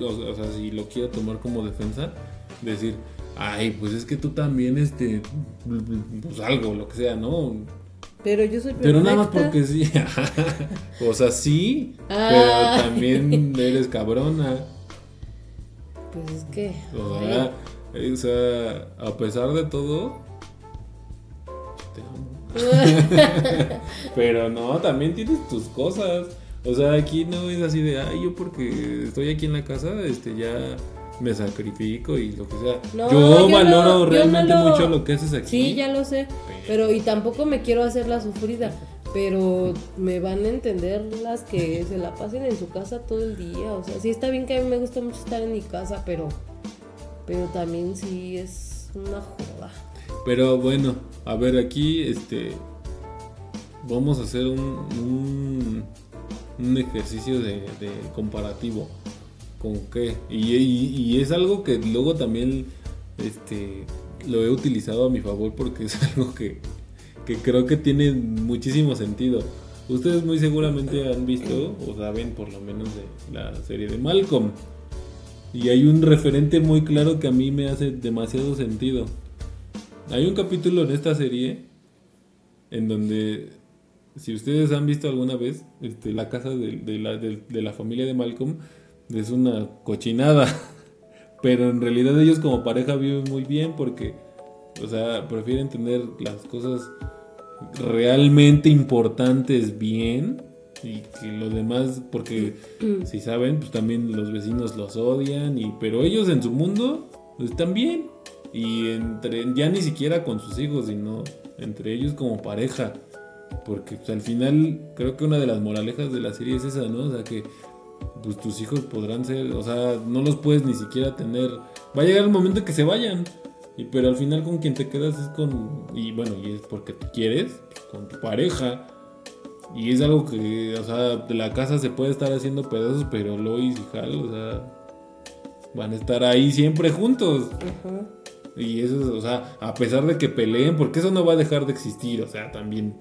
o sea, si lo quiero tomar como defensa, decir, ay, pues es que tú también, este, pues algo, lo que sea, ¿no? Pero yo soy Pero nada más perfecta. porque sí. o sea, sí, Ah. pero también eres cabrona. Pues es que. O sea, o sea, a pesar de todo, te amo. Pero no, también tienes tus cosas. O sea, aquí no es así de, ay, yo porque estoy aquí en la casa, este, ya me sacrifico y lo que sea. No, yo, yo no- valoro yo no realmente lo- mucho lo que haces aquí. Sí, ya lo sé. Pero y tampoco me quiero hacer la sufrida. Pero me van a entender las que se la pasen en su casa todo el día. O sea, sí está bien que a mí me gusta mucho estar en mi casa, pero, pero también sí es una joda. Pero bueno, a ver, aquí, este, vamos a hacer un, un, un ejercicio de, de comparativo. ¿Con qué? Y, es algo que luego también, este, lo he utilizado a mi favor porque es algo que, creo que tiene muchísimo sentido. Ustedes muy seguramente han visto o saben por lo menos de la serie de Malcolm. Y hay un referente muy claro que a mí me hace demasiado sentido. Hay un capítulo en esta serie en donde, si ustedes han visto alguna vez, este, la casa de, de la, de- de la familia de Malcolm es una cochinada. Pero en realidad ellos como pareja viven muy bien porque, o sea, prefieren tener las cosas realmente importantes bien y que lo demás, porque si saben, pues también los vecinos los odian, y, pero ellos en su mundo están bien. Y entre, ya ni siquiera con sus hijos, sino entre ellos como pareja. Porque pues, al final creo que una de las moralejas de la serie es esa, ¿no? O sea que pues tus hijos podrán ser, o sea, no los puedes ni siquiera tener. Va a llegar el momento que se vayan. Y, pero al final con quien te quedas es con, y bueno, y es porque tú quieres, con tu pareja. Y es algo que, o sea, de la casa se puede estar haciendo pedazos, pero Lois y Hal, o sea, van a estar ahí siempre juntos. Ajá. Y eso, es, o sea, a pesar de que peleen, porque eso no va a dejar de existir, o sea, también,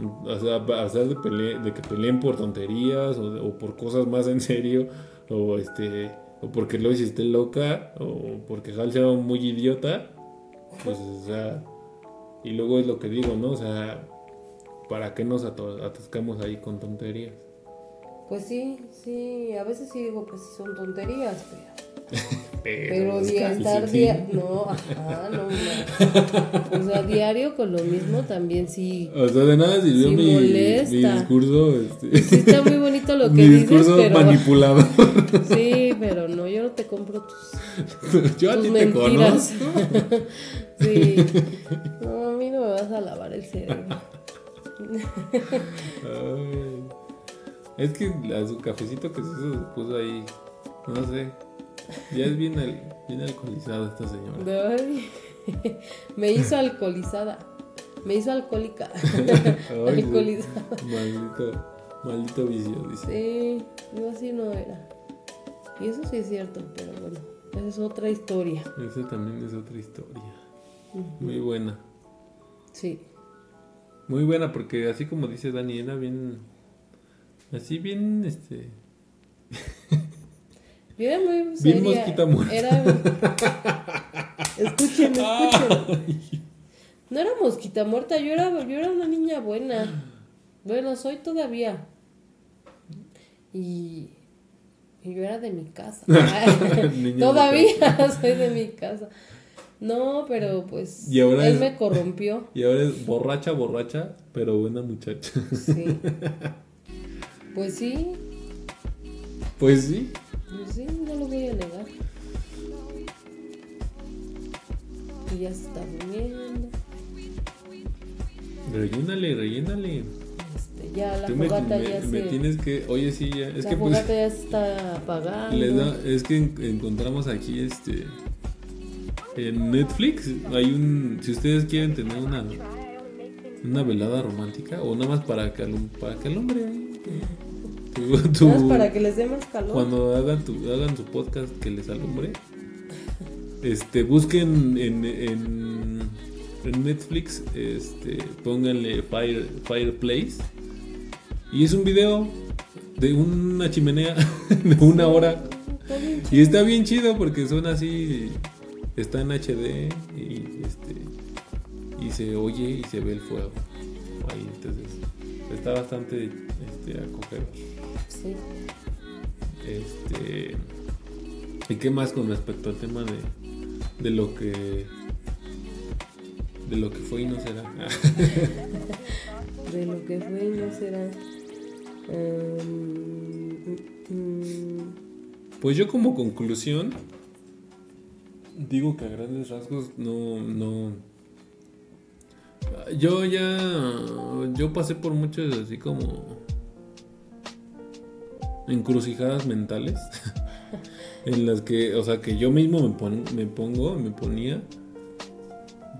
o sea, pesar de, pele- de que peleen por tonterías o, por cosas más en serio, o este, o porque Lois esté loca, o porque Hal sea muy idiota, pues, o sea, y luego es lo que digo, ¿no? O sea, ¿para qué nos atascamos ahí con tonterías? Pues sí, sí, a veces sí digo que sí son tonterías, pero... Pero es día, estar día, no, ajá, no, no. O sea, diario con lo mismo también sí. O sea, de nada sirvió Sí mi, discurso, este, Sí está muy bonito lo que mi dices, discurso pero manipulador. sí, pero no, yo no te compro tus, Yo a tus ti te mentiras. conozco. sí. No, a mí no me vas a lavar el cerebro. Ay. Es que la- su cafecito que se puso ahí. No sé. Ya es bien, al- bien alcoholizada esta señora. Ay, me hizo alcoholizada. Me hizo alcohólica. Ay, alcoholizada. Maldito, maldito vicio, dice. Sí, yo así no era. Y eso sí es cierto, pero bueno, esa es otra historia. Esa también es otra historia. Muy buena. Sí. Muy buena porque así como dice Dani, era bien... Así bien, este... Yo era muy Bien mosquita muerta. Era... Escuchen, escuchen. No era mosquita muerta, yo era, yo era una niña buena. Bueno, soy todavía. Y, y yo era de mi casa. Todavía soy de mi casa. No, pero pues Y ahora él es- me corrompió. Y ahora es borracha, borracha, pero buena muchacha. Sí. Pues sí, Pues sí. pues sí, no lo voy a negar. Y ya se está durmiendo. Rellénale, rellénale. Este, ya la Tú me, fogata me- ya me se. tienes que... Oye, sí, ya. Es la que pues... fogata ya se está apagando. Les da- es que en- encontramos aquí este en Netflix hay un si ustedes quieren tener una una velada romántica o nada más para que para que alumbre ahí, tu- tu- Nada más para que les dé más calor. cuando hagan tu hagan su podcast que les alumbre este busquen en, en en Netflix, este, pónganle Fire, Fireplace. Y es un video de una chimenea de una hora. Y está bien chido porque suena así, está en HD y se oye y se ve el fuego. Ahí, entonces, está bastante este, acogedor. Sí. Este, ¿Y qué más con respecto al tema de, de lo que de lo que fue y no será? De lo que fue no será. Em, Pues yo como conclusión digo que a grandes rasgos no no yo ya yo pasé por muchas así como encrucijadas mentales en las que, o sea, que yo mismo me, pon- me pongo, me ponía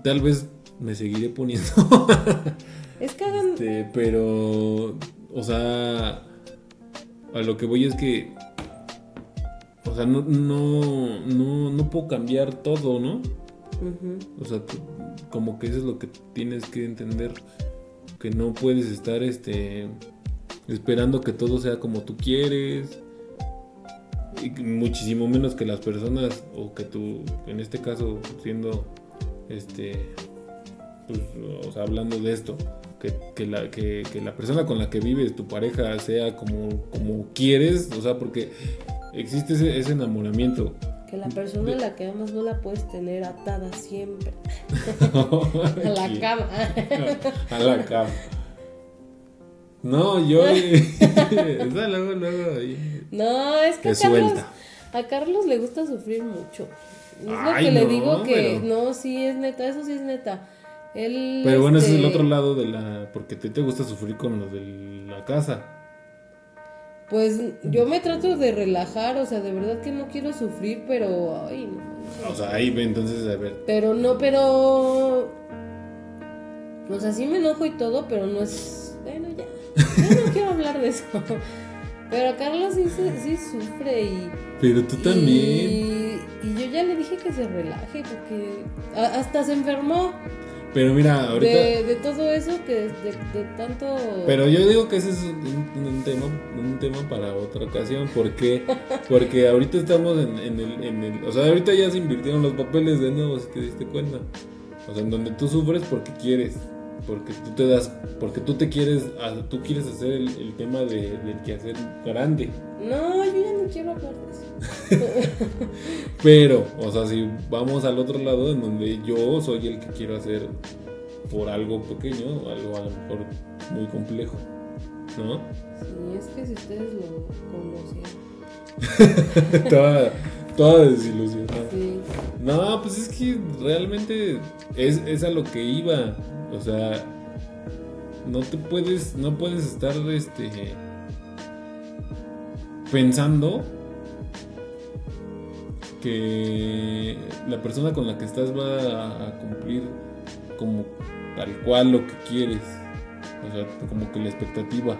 tal vez me seguiré poniendo Es que hagan. Este, pero, o sea, a lo que voy es que, o sea, no, no, no, no puedo cambiar todo, ¿no? O sea, como que eso es lo que tienes que entender, que no puedes estar, este, esperando que todo sea como tú quieres, y muchísimo menos que las personas, o que tú, en este caso, siendo, este, pues, o sea, hablando de esto, que, que la, que, la persona con la que vives, tu pareja, sea como, como quieres, o sea, porque existe ese enamoramiento. Que la persona a la que amas no la puedes tener atada siempre. A la cama. A la cama. No, yo. Está luego, luego ahí. No, es que a Carlos, a Carlos le gusta sufrir mucho. Es lo Ay, que le no, digo que pero- no, sí es neta, eso sí es neta. Él, Pero bueno, ese es el este, otro lado de la. Porque te, te gusta sufrir con lo de la casa. Pues yo me trato de relajar, o sea, de verdad que no quiero sufrir, pero ay, no. O sea, ahí ve entonces a ver. Pero no, pero o sea, sí me enojo y todo, pero no es bueno, ya. Yo no quiero hablar de eso. Pero Carlos sí, sí sufre y Pero tú también. Y, y yo ya le dije que se relaje porque hasta se enfermó Pero mira, ahorita. de, de todo eso que de, de tanto Pero yo digo que ese es un, un tema, un tema para otra ocasión. ¿Por qué? Porque ahorita estamos en, en el, en el- O sea, ahorita ya se invirtieron los papeles de nuevo, si te diste cuenta. O sea, en donde tú sufres porque quieres. Porque tú te das. Porque tú te quieres. Tú quieres hacer el, el tema de, del quehacer grande. No, yo ya no quiero hablar de eso. Pero, o sea, si vamos al otro lado, en donde yo soy el que quiero hacer por algo pequeño, algo a lo mejor muy complejo. ¿No? Sí, es que si ustedes lo conocieran. toda, toda desilusionada. Sí. No, pues es que realmente es, es a lo que iba. O sea, no te puedes, no puedes estar este pensando que la persona con la que estás va a, cumplir como tal cual lo que quieres. O sea, como que la expectativa.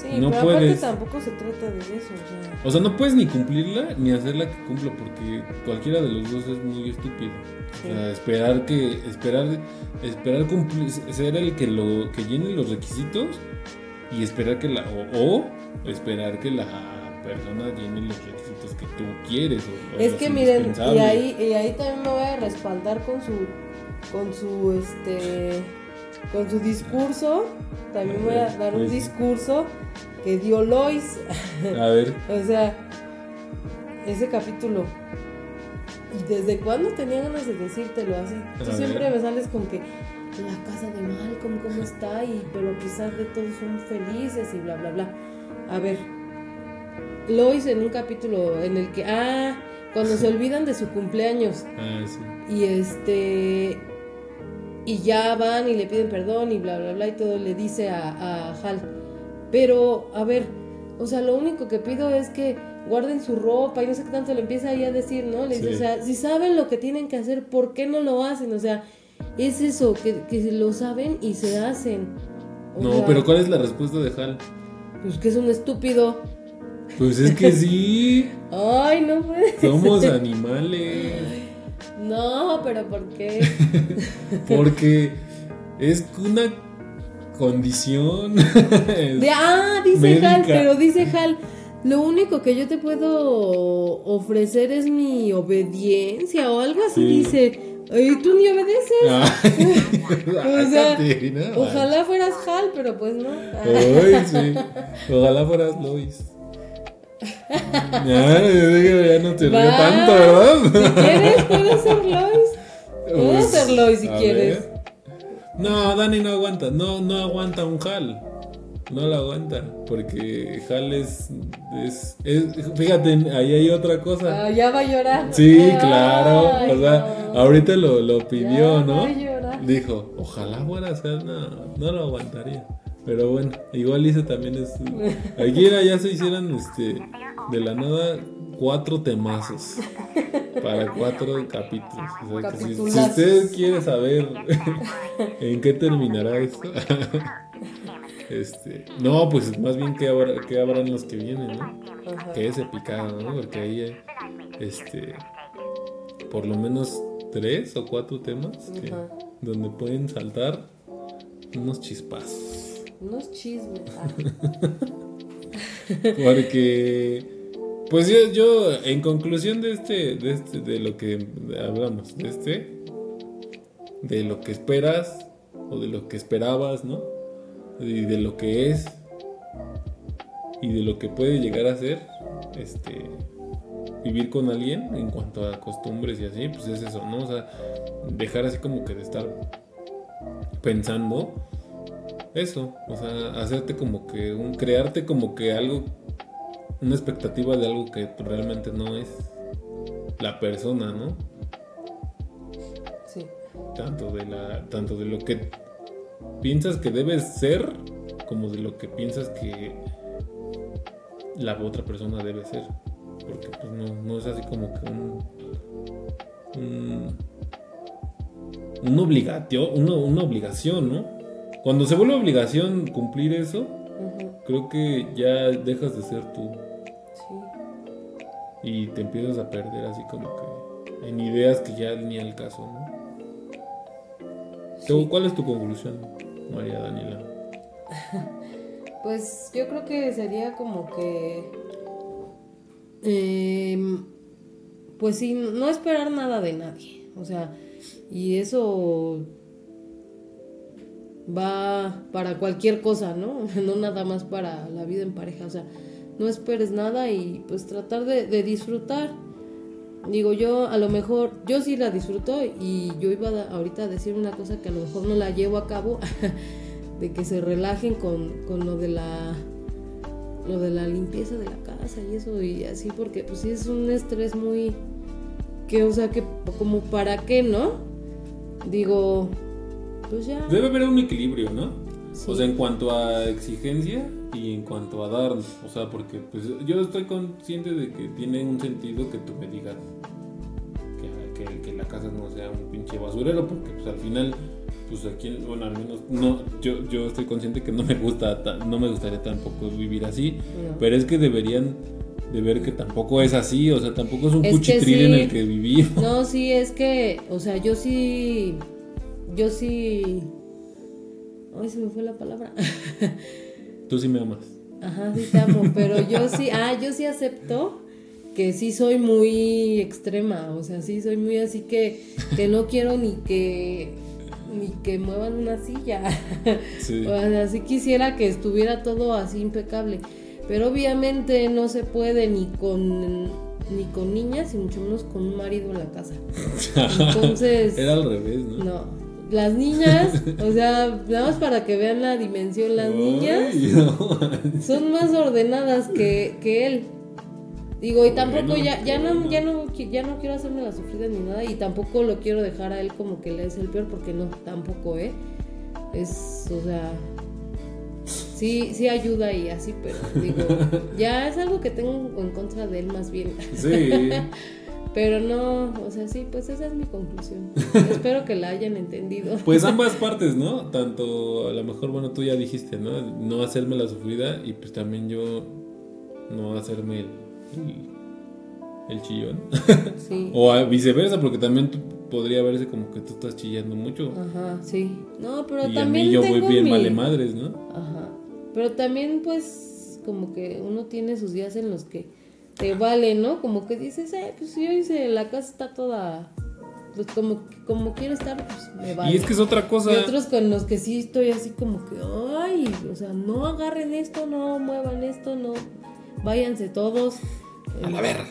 Sí, No pero puedes. aparte tampoco se trata de eso, o sea. O sea, no puedes ni cumplirla ni hacerla que cumpla porque cualquiera de los dos es muy estúpido. Sí. O sea, esperar que esperar esperar cumplir ser el que lo que llene los requisitos y esperar que la o, o esperar que la persona llene los requisitos que tú quieres o- Es que miren, y ahí, y ahí también me voy a respaldar con su, con su, este, con su discurso. También voy a dar un discurso que dio Lois. A ver, O sea, ese capítulo. ¿Y desde cuándo tenía ganas de decírtelo así? Tú A siempre ver. me sales con que la casa de Malcolm, ¿cómo está? Y, pero a pesar de todo son felices y bla, bla, bla. A ver, Lois en un capítulo en el que, ah, cuando se olvidan de su cumpleaños ah, sí. y este, y ya van y le piden perdón y bla, bla, bla y todo le dice a, a Hal. Pero, a ver, o sea, lo único que pido es que guarden su ropa y no sé qué tanto le empieza ahí a decir, ¿no? Le dice, Sí. o sea, si saben lo que tienen que hacer, ¿por qué no lo hacen? O sea, es eso, que, que lo saben y se hacen. O No, sea, pero ¿cuál es la respuesta de Hal? Pues que es un estúpido. Pues es que sí, Ay, no puede somos animales. No, pero ¿por qué? Porque es una condición. De, ah, dice Médica. Hal, pero dice Hal, lo único que yo te puedo ofrecer es mi obediencia o algo así, Sí. dice. Y tú ni obedeces. Ojalá fueras Hal, pero pues no. Ay, sí. Ojalá fueras Lois. Ya, ya no te Va. tanto, ¿verdad? Si quieres, puedes ser Lois. Puedo Pues, ser Lois si a quieres. ver. No, Dani no aguanta. No, no aguanta un Hal. No lo aguanta. Porque Hal es. es, es- fíjate, ahí hay otra cosa. Ah, ya va a llorar. Sí, Ay, claro. O sea, no. ahorita lo, lo pidió, Ya ¿no? va a llorar. Dijo, ojalá fuera Hal. No, no lo aguantaría. Pero bueno, igual hice también es. Aquí era, ya se hicieran este de la nada cuatro temazos para cuatro capítulos. O sea, que si, si usted quiere saber en qué terminará esto, este, no, pues más bien que, habrá, que habrán los que vienen, ¿no? Ajá. Que es picado, ¿no? Porque ahí hay, este, por lo menos tres o cuatro temas que- donde pueden saltar unos chispazos. Unos chismes. Porque, pues yo, yo, en conclusión de este, de este, de lo que hablamos, de este, de lo que esperas o de lo que esperabas, ¿no? Y de lo que es y de lo que puede llegar a ser, este, vivir con alguien en cuanto a costumbres y así, pues es eso, ¿no? O sea, dejar así como que de estar pensando eso, o sea, hacerte como que un crearte como que algo una expectativa de algo que realmente no es la persona, ¿no? Sí. Tanto de la tanto de lo que piensas que debes ser como de lo que piensas que la otra persona debe ser, porque pues no, no es así como que un un, un obligatio- una, una obligación, ¿no? Cuando se vuelve obligación cumplir eso, creo que ya dejas de ser tú Sí. y te empiezas a perder así como que en ideas que ya ni al caso, ¿no? ¿Tú- ¿Cuál es tu conclusión, María Daniela? Pues yo creo que sería como que. em, pues sí, no esperar nada de nadie. O sea, y eso va para cualquier cosa, ¿no? No nada más para la vida en pareja. O sea, no esperes nada y pues tratar de, disfrutar. Digo, yo a lo mejor, yo sí la disfruto y yo iba a- ahorita a decir una cosa que a lo mejor no la llevo a cabo, de que se relajen con, con lo de la lo de la limpieza de la casa y eso y así porque pues sí es un estrés muy que o sea que como para qué no digo pues ya Debe haber un equilibrio, ¿no? Sí. O sea, en cuanto a exigencia y en cuanto a dar, o sea, porque pues yo estoy consciente de que tiene un sentido que tú me digas que, que- que la casa no sea un pinche basurero, porque pues al final, pues aquí, bueno, al menos no, yo, yo estoy consciente que no me gusta, ta- no me gustaría tampoco vivir así, No. pero es que deberían de ver que tampoco es así, o sea, tampoco es un Es cuchitril sí. en el que vivimos. no sí es que o sea yo sí yo sí ay se me fue la palabra Tú sí me amas. Ajá, sí te amo, pero yo sí, ah, yo sí acepto que sí soy muy extrema, o sea, sí soy muy así que, que no quiero ni que ni que muevan una silla. Sí. O sea, sí quisiera que estuviera todo así impecable, pero obviamente no se puede ni con ni con niñas y mucho menos con un marido en la casa. Entonces, Era al revés, ¿no? no. Las niñas, o sea, nada más para que vean la dimensión, las niñas son más ordenadas que, que él. Digo, y tampoco Bueno, ya, ya no, ya no, ya no quiero hacerme la sufrida ni nada, y tampoco lo quiero dejar a él como que le es el peor, porque no, tampoco, eh. Es, o sea, sí, sí ayuda y así, pero digo, ya es algo que tengo en contra de él más bien. Sí. Pero no, o sea, sí, pues esa es mi conclusión. Espero que la hayan entendido. Pues ambas partes, ¿no? Tanto, a lo mejor, bueno, tú ya dijiste, ¿no? No hacerme la sufrida y pues también yo no hacerme el, el chillón. Sí. o a- viceversa, porque también tú- podría verse como que tú estás chillando mucho. Ajá, sí. No, pero y también mí yo voy bien mi- vale madres, ¿no? Ajá. Pero también, pues, como que uno tiene sus días en los que te vale, ¿no? Como que dices, eh, pues hoy se, la casa está toda, pues como, como quiere estar, pues me vale. Y es que es otra cosa. Y otros con los que sí estoy así como que, ay, o sea, no agarren esto, no muevan esto, no, váyanse todos. A la verga.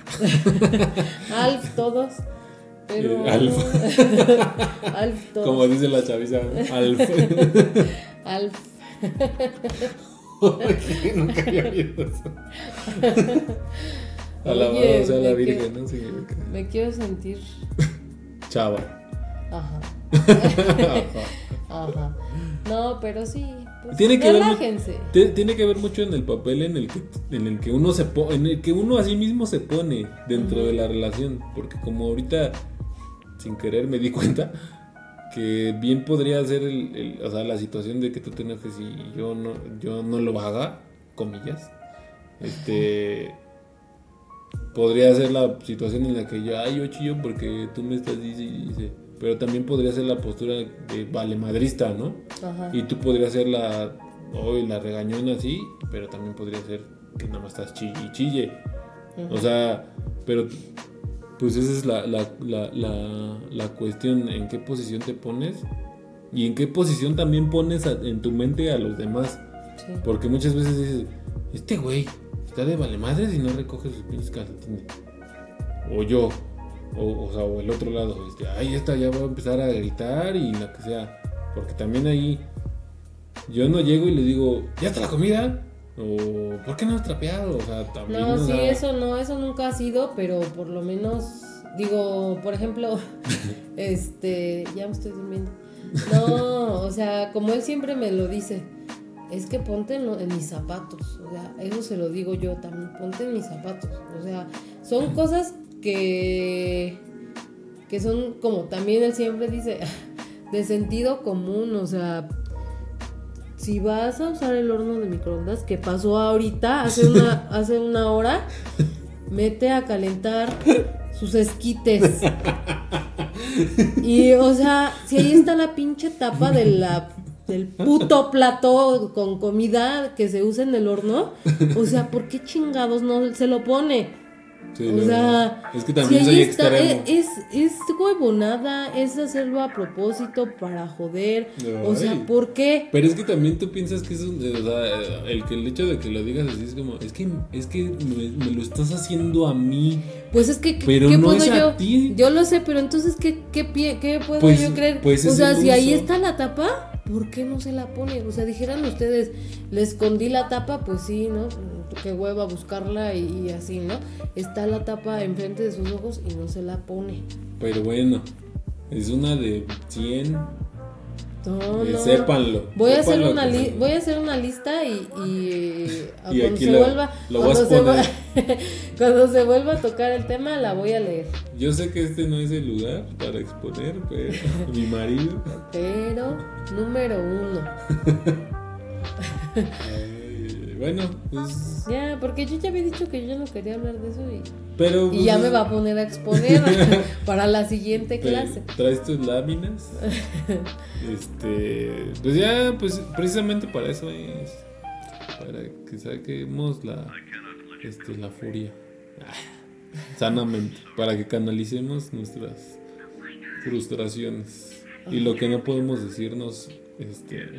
Alf todos. Pero. Alf. Alf todos. Como dice la chaviza, Alf. Alf. Nunca había oído eso. Alabado Oye, sea la Virgen, ¿no? Significa. Me quiero sentir. Chava. Ajá. Ajá. No, pero sí. Pues, Tiene que ver relájense. Te- Tiene que ver mucho en el papel en el que en el que uno se po- en el que uno a sí mismo se pone dentro de la relación, porque como ahorita sin querer me di cuenta que bien podría ser el, el- o sea, la situación de que tú te enojes y yo no yo no lo haga, comillas. Este podría ser la situación en la que yo, ay, yo chillo porque tú me estás dice pero también podría ser la postura de vale madrista, ¿no? Ajá. Y tú podrías ser la, hoy la regañona así, pero también podría ser que nada más estás chille y chille. O sea, pero pues esa es la, la, la, la, la cuestión, en qué posición te pones y en qué posición también pones a- en tu mente a los demás. Sí. Porque muchas veces dices, este güey está de vale madres y no recoge sus pinches calcetines. O yo, o, o sea, o el otro lado, este, ay, esta ya va a empezar a gritar y lo que sea. Porque también ahí yo no llego y le digo, ¿ya está la comida? O ¿por qué no has trapeado? O sea, también. No, sí, sea, eso no, eso nunca ha sido, pero por lo menos, digo, por ejemplo, este, ya me estoy durmiendo. No, o sea, como él siempre me lo dice, es que ponte en, lo- en mis zapatos, o sea, eso se lo digo yo también, ponte en mis zapatos, o sea, son cosas que, que son como también él siempre dice, de sentido común, o sea, si vas a usar el horno de microondas, que pasó ahorita, hace una, hace una hora, mete a calentar sus esquites. Y, o sea, si ahí está la pinche tapa de la, del puto plato con comida que se usa en el horno, o sea, ¿por qué chingados no se lo pone? sí, O sea, es que también ahí soy está, extremo. es, es, es huevonada, es hacerlo a propósito para joder. O sea. ¿por qué? Pero es que también tú piensas que es un, o sea, el que el hecho de que lo digas así es como, es que, es que me, me lo estás haciendo a mí. Pues es que, ¿qué, Pero qué no puedo es a yo? ti. Yo lo sé, pero entonces, ¿qué, qué, pie- qué puedo Pues- yo creer? pues o sea, si ahí está la tapa, ¿por qué no se la pone? O sea, dijeran ustedes, le escondí la tapa, pues sí, ¿no? Qué hueva buscarla y, y así, ¿no? Está la tapa enfrente de sus ojos y no se la pone. Pero bueno, es una de 100. No, eh, no. sépanlo. Voy a, hacer una li- voy a hacer una lista y, y, a Y cuando se vuelva lo cuando vas a se, poner. va- cuando se vuelva a tocar el tema la voy a leer. Yo sé que este no es el lugar para exponer, pero mi marido. Pero número uno. Bueno, pues. Ya, porque yo ya había dicho que yo no quería hablar de eso y, Pero. y pues, ya me va a poner a exponer para la siguiente te- clase. Traes tus láminas. este. Pues ya, pues precisamente para eso es. Para que saquemos la. Este, la furia. Sanamente. Para que canalicemos nuestras frustraciones. Y lo que no podemos decirnos. Este.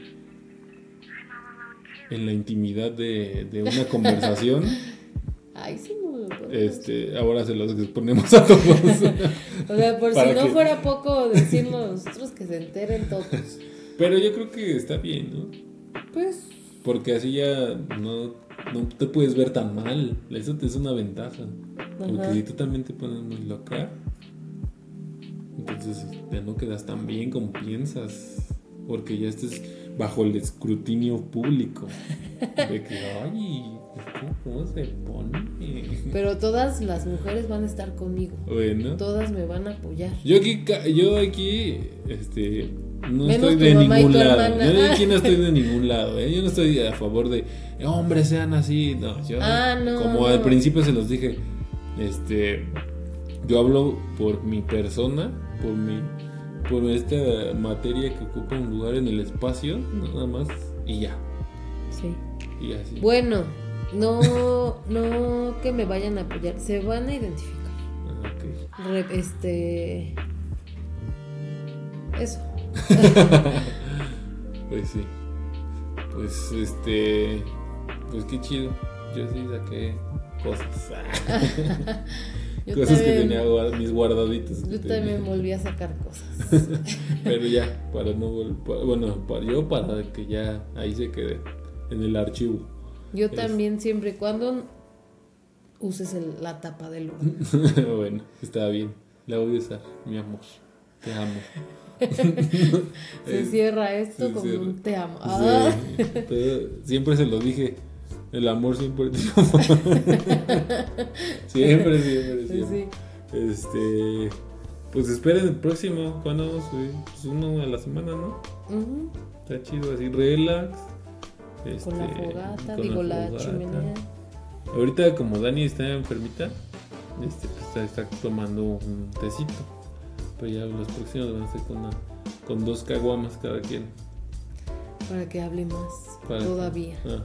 En la intimidad de, de una conversación. Ay, sí, no. Este, ahora se los exponemos a todos. O sea, por si no que- fuera poco decirnos nosotros que se enteren todos. Pero yo creo que está bien, ¿no? Pues, Porque así ya no, no te puedes ver tan mal. Eso te es una ventaja. Porque Ajá. si tú también te pones muy loca, entonces ya no quedas tan bien como piensas. Porque ya estés bajo el escrutinio público. De que, ay, ¿cómo, se pone? pero todas las mujeres van a estar conmigo. Bueno. Todas me van a apoyar. Yo aquí, yo aquí, este, no Menos estoy de ningún lado. Yo aquí no estoy de ningún lado, ¿eh? Yo no estoy a favor de hombres sean así. No, yo, Ah, no, como al principio se los dije, este, Yo hablo por mi persona, por mi por esta materia que ocupa un lugar en el espacio, nada más y ya. Sí. Y así. Bueno, no, no que me vayan a apoyar, se van a identificar. Ah, ok. Re- este. Eso. Pues sí. Pues este. Pues qué chido. Yo sí saqué cosas. Yo cosas que tenía guard- mis guardaditos. Yo tenía. también volví a sacar cosas. Pero ya, para no vol- Bueno, para yo para que ya ahí se quede. En el archivo. Yo Es- también, siempre y cuando uses el- la tapa del horno. bueno, está bien. La voy a usar, mi amor. Te amo. Se cierra esto se con cierra. un te amo. Ah. Sí, siempre se lo dije. El amor siempre siempre, siempre, siempre. sí. Este. Pues esperen el próximo. ¿Cuándo vamos a subir? Pues uno a la semana, ¿no? Ujú. Está chido, así, relax. Este, Con la fogata, con digo la, fogata. chimenea. Ahorita, como Dani está enfermita, este, pues, está, está tomando un tecito. Pero ya los próximos van a ser con, una- con dos caguamas cada quien. Para que hable más Para- todavía. Ajá.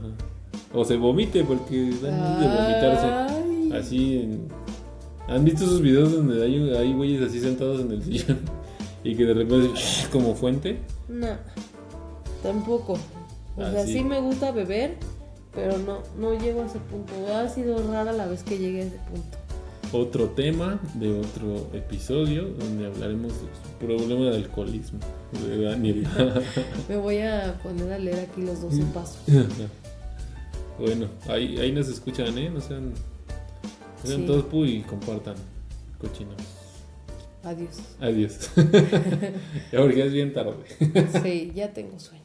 O se vomite, porque Dani es de vomitarse. Ay. Así en... ¿Han visto esos videos donde hay, hay güeyes así sentados en el sillón? Y que de repente como fuente. No, tampoco. O Ah, sea, sí. sí me gusta beber, pero no, no llego a ese punto. Ha sido rara la vez que llegué a ese punto. Otro tema de otro episodio donde hablaremos de su problema de alcoholismo de Daniel. Me voy a poner a leer aquí los 12 pasos. bueno, ahí, ahí nos escuchan, ¿eh? No sean, no sean Sí. todos pu y compartan. Cochinos. Adiós. Adiós. ya porque es bien tarde. Sí, ya tengo sueño.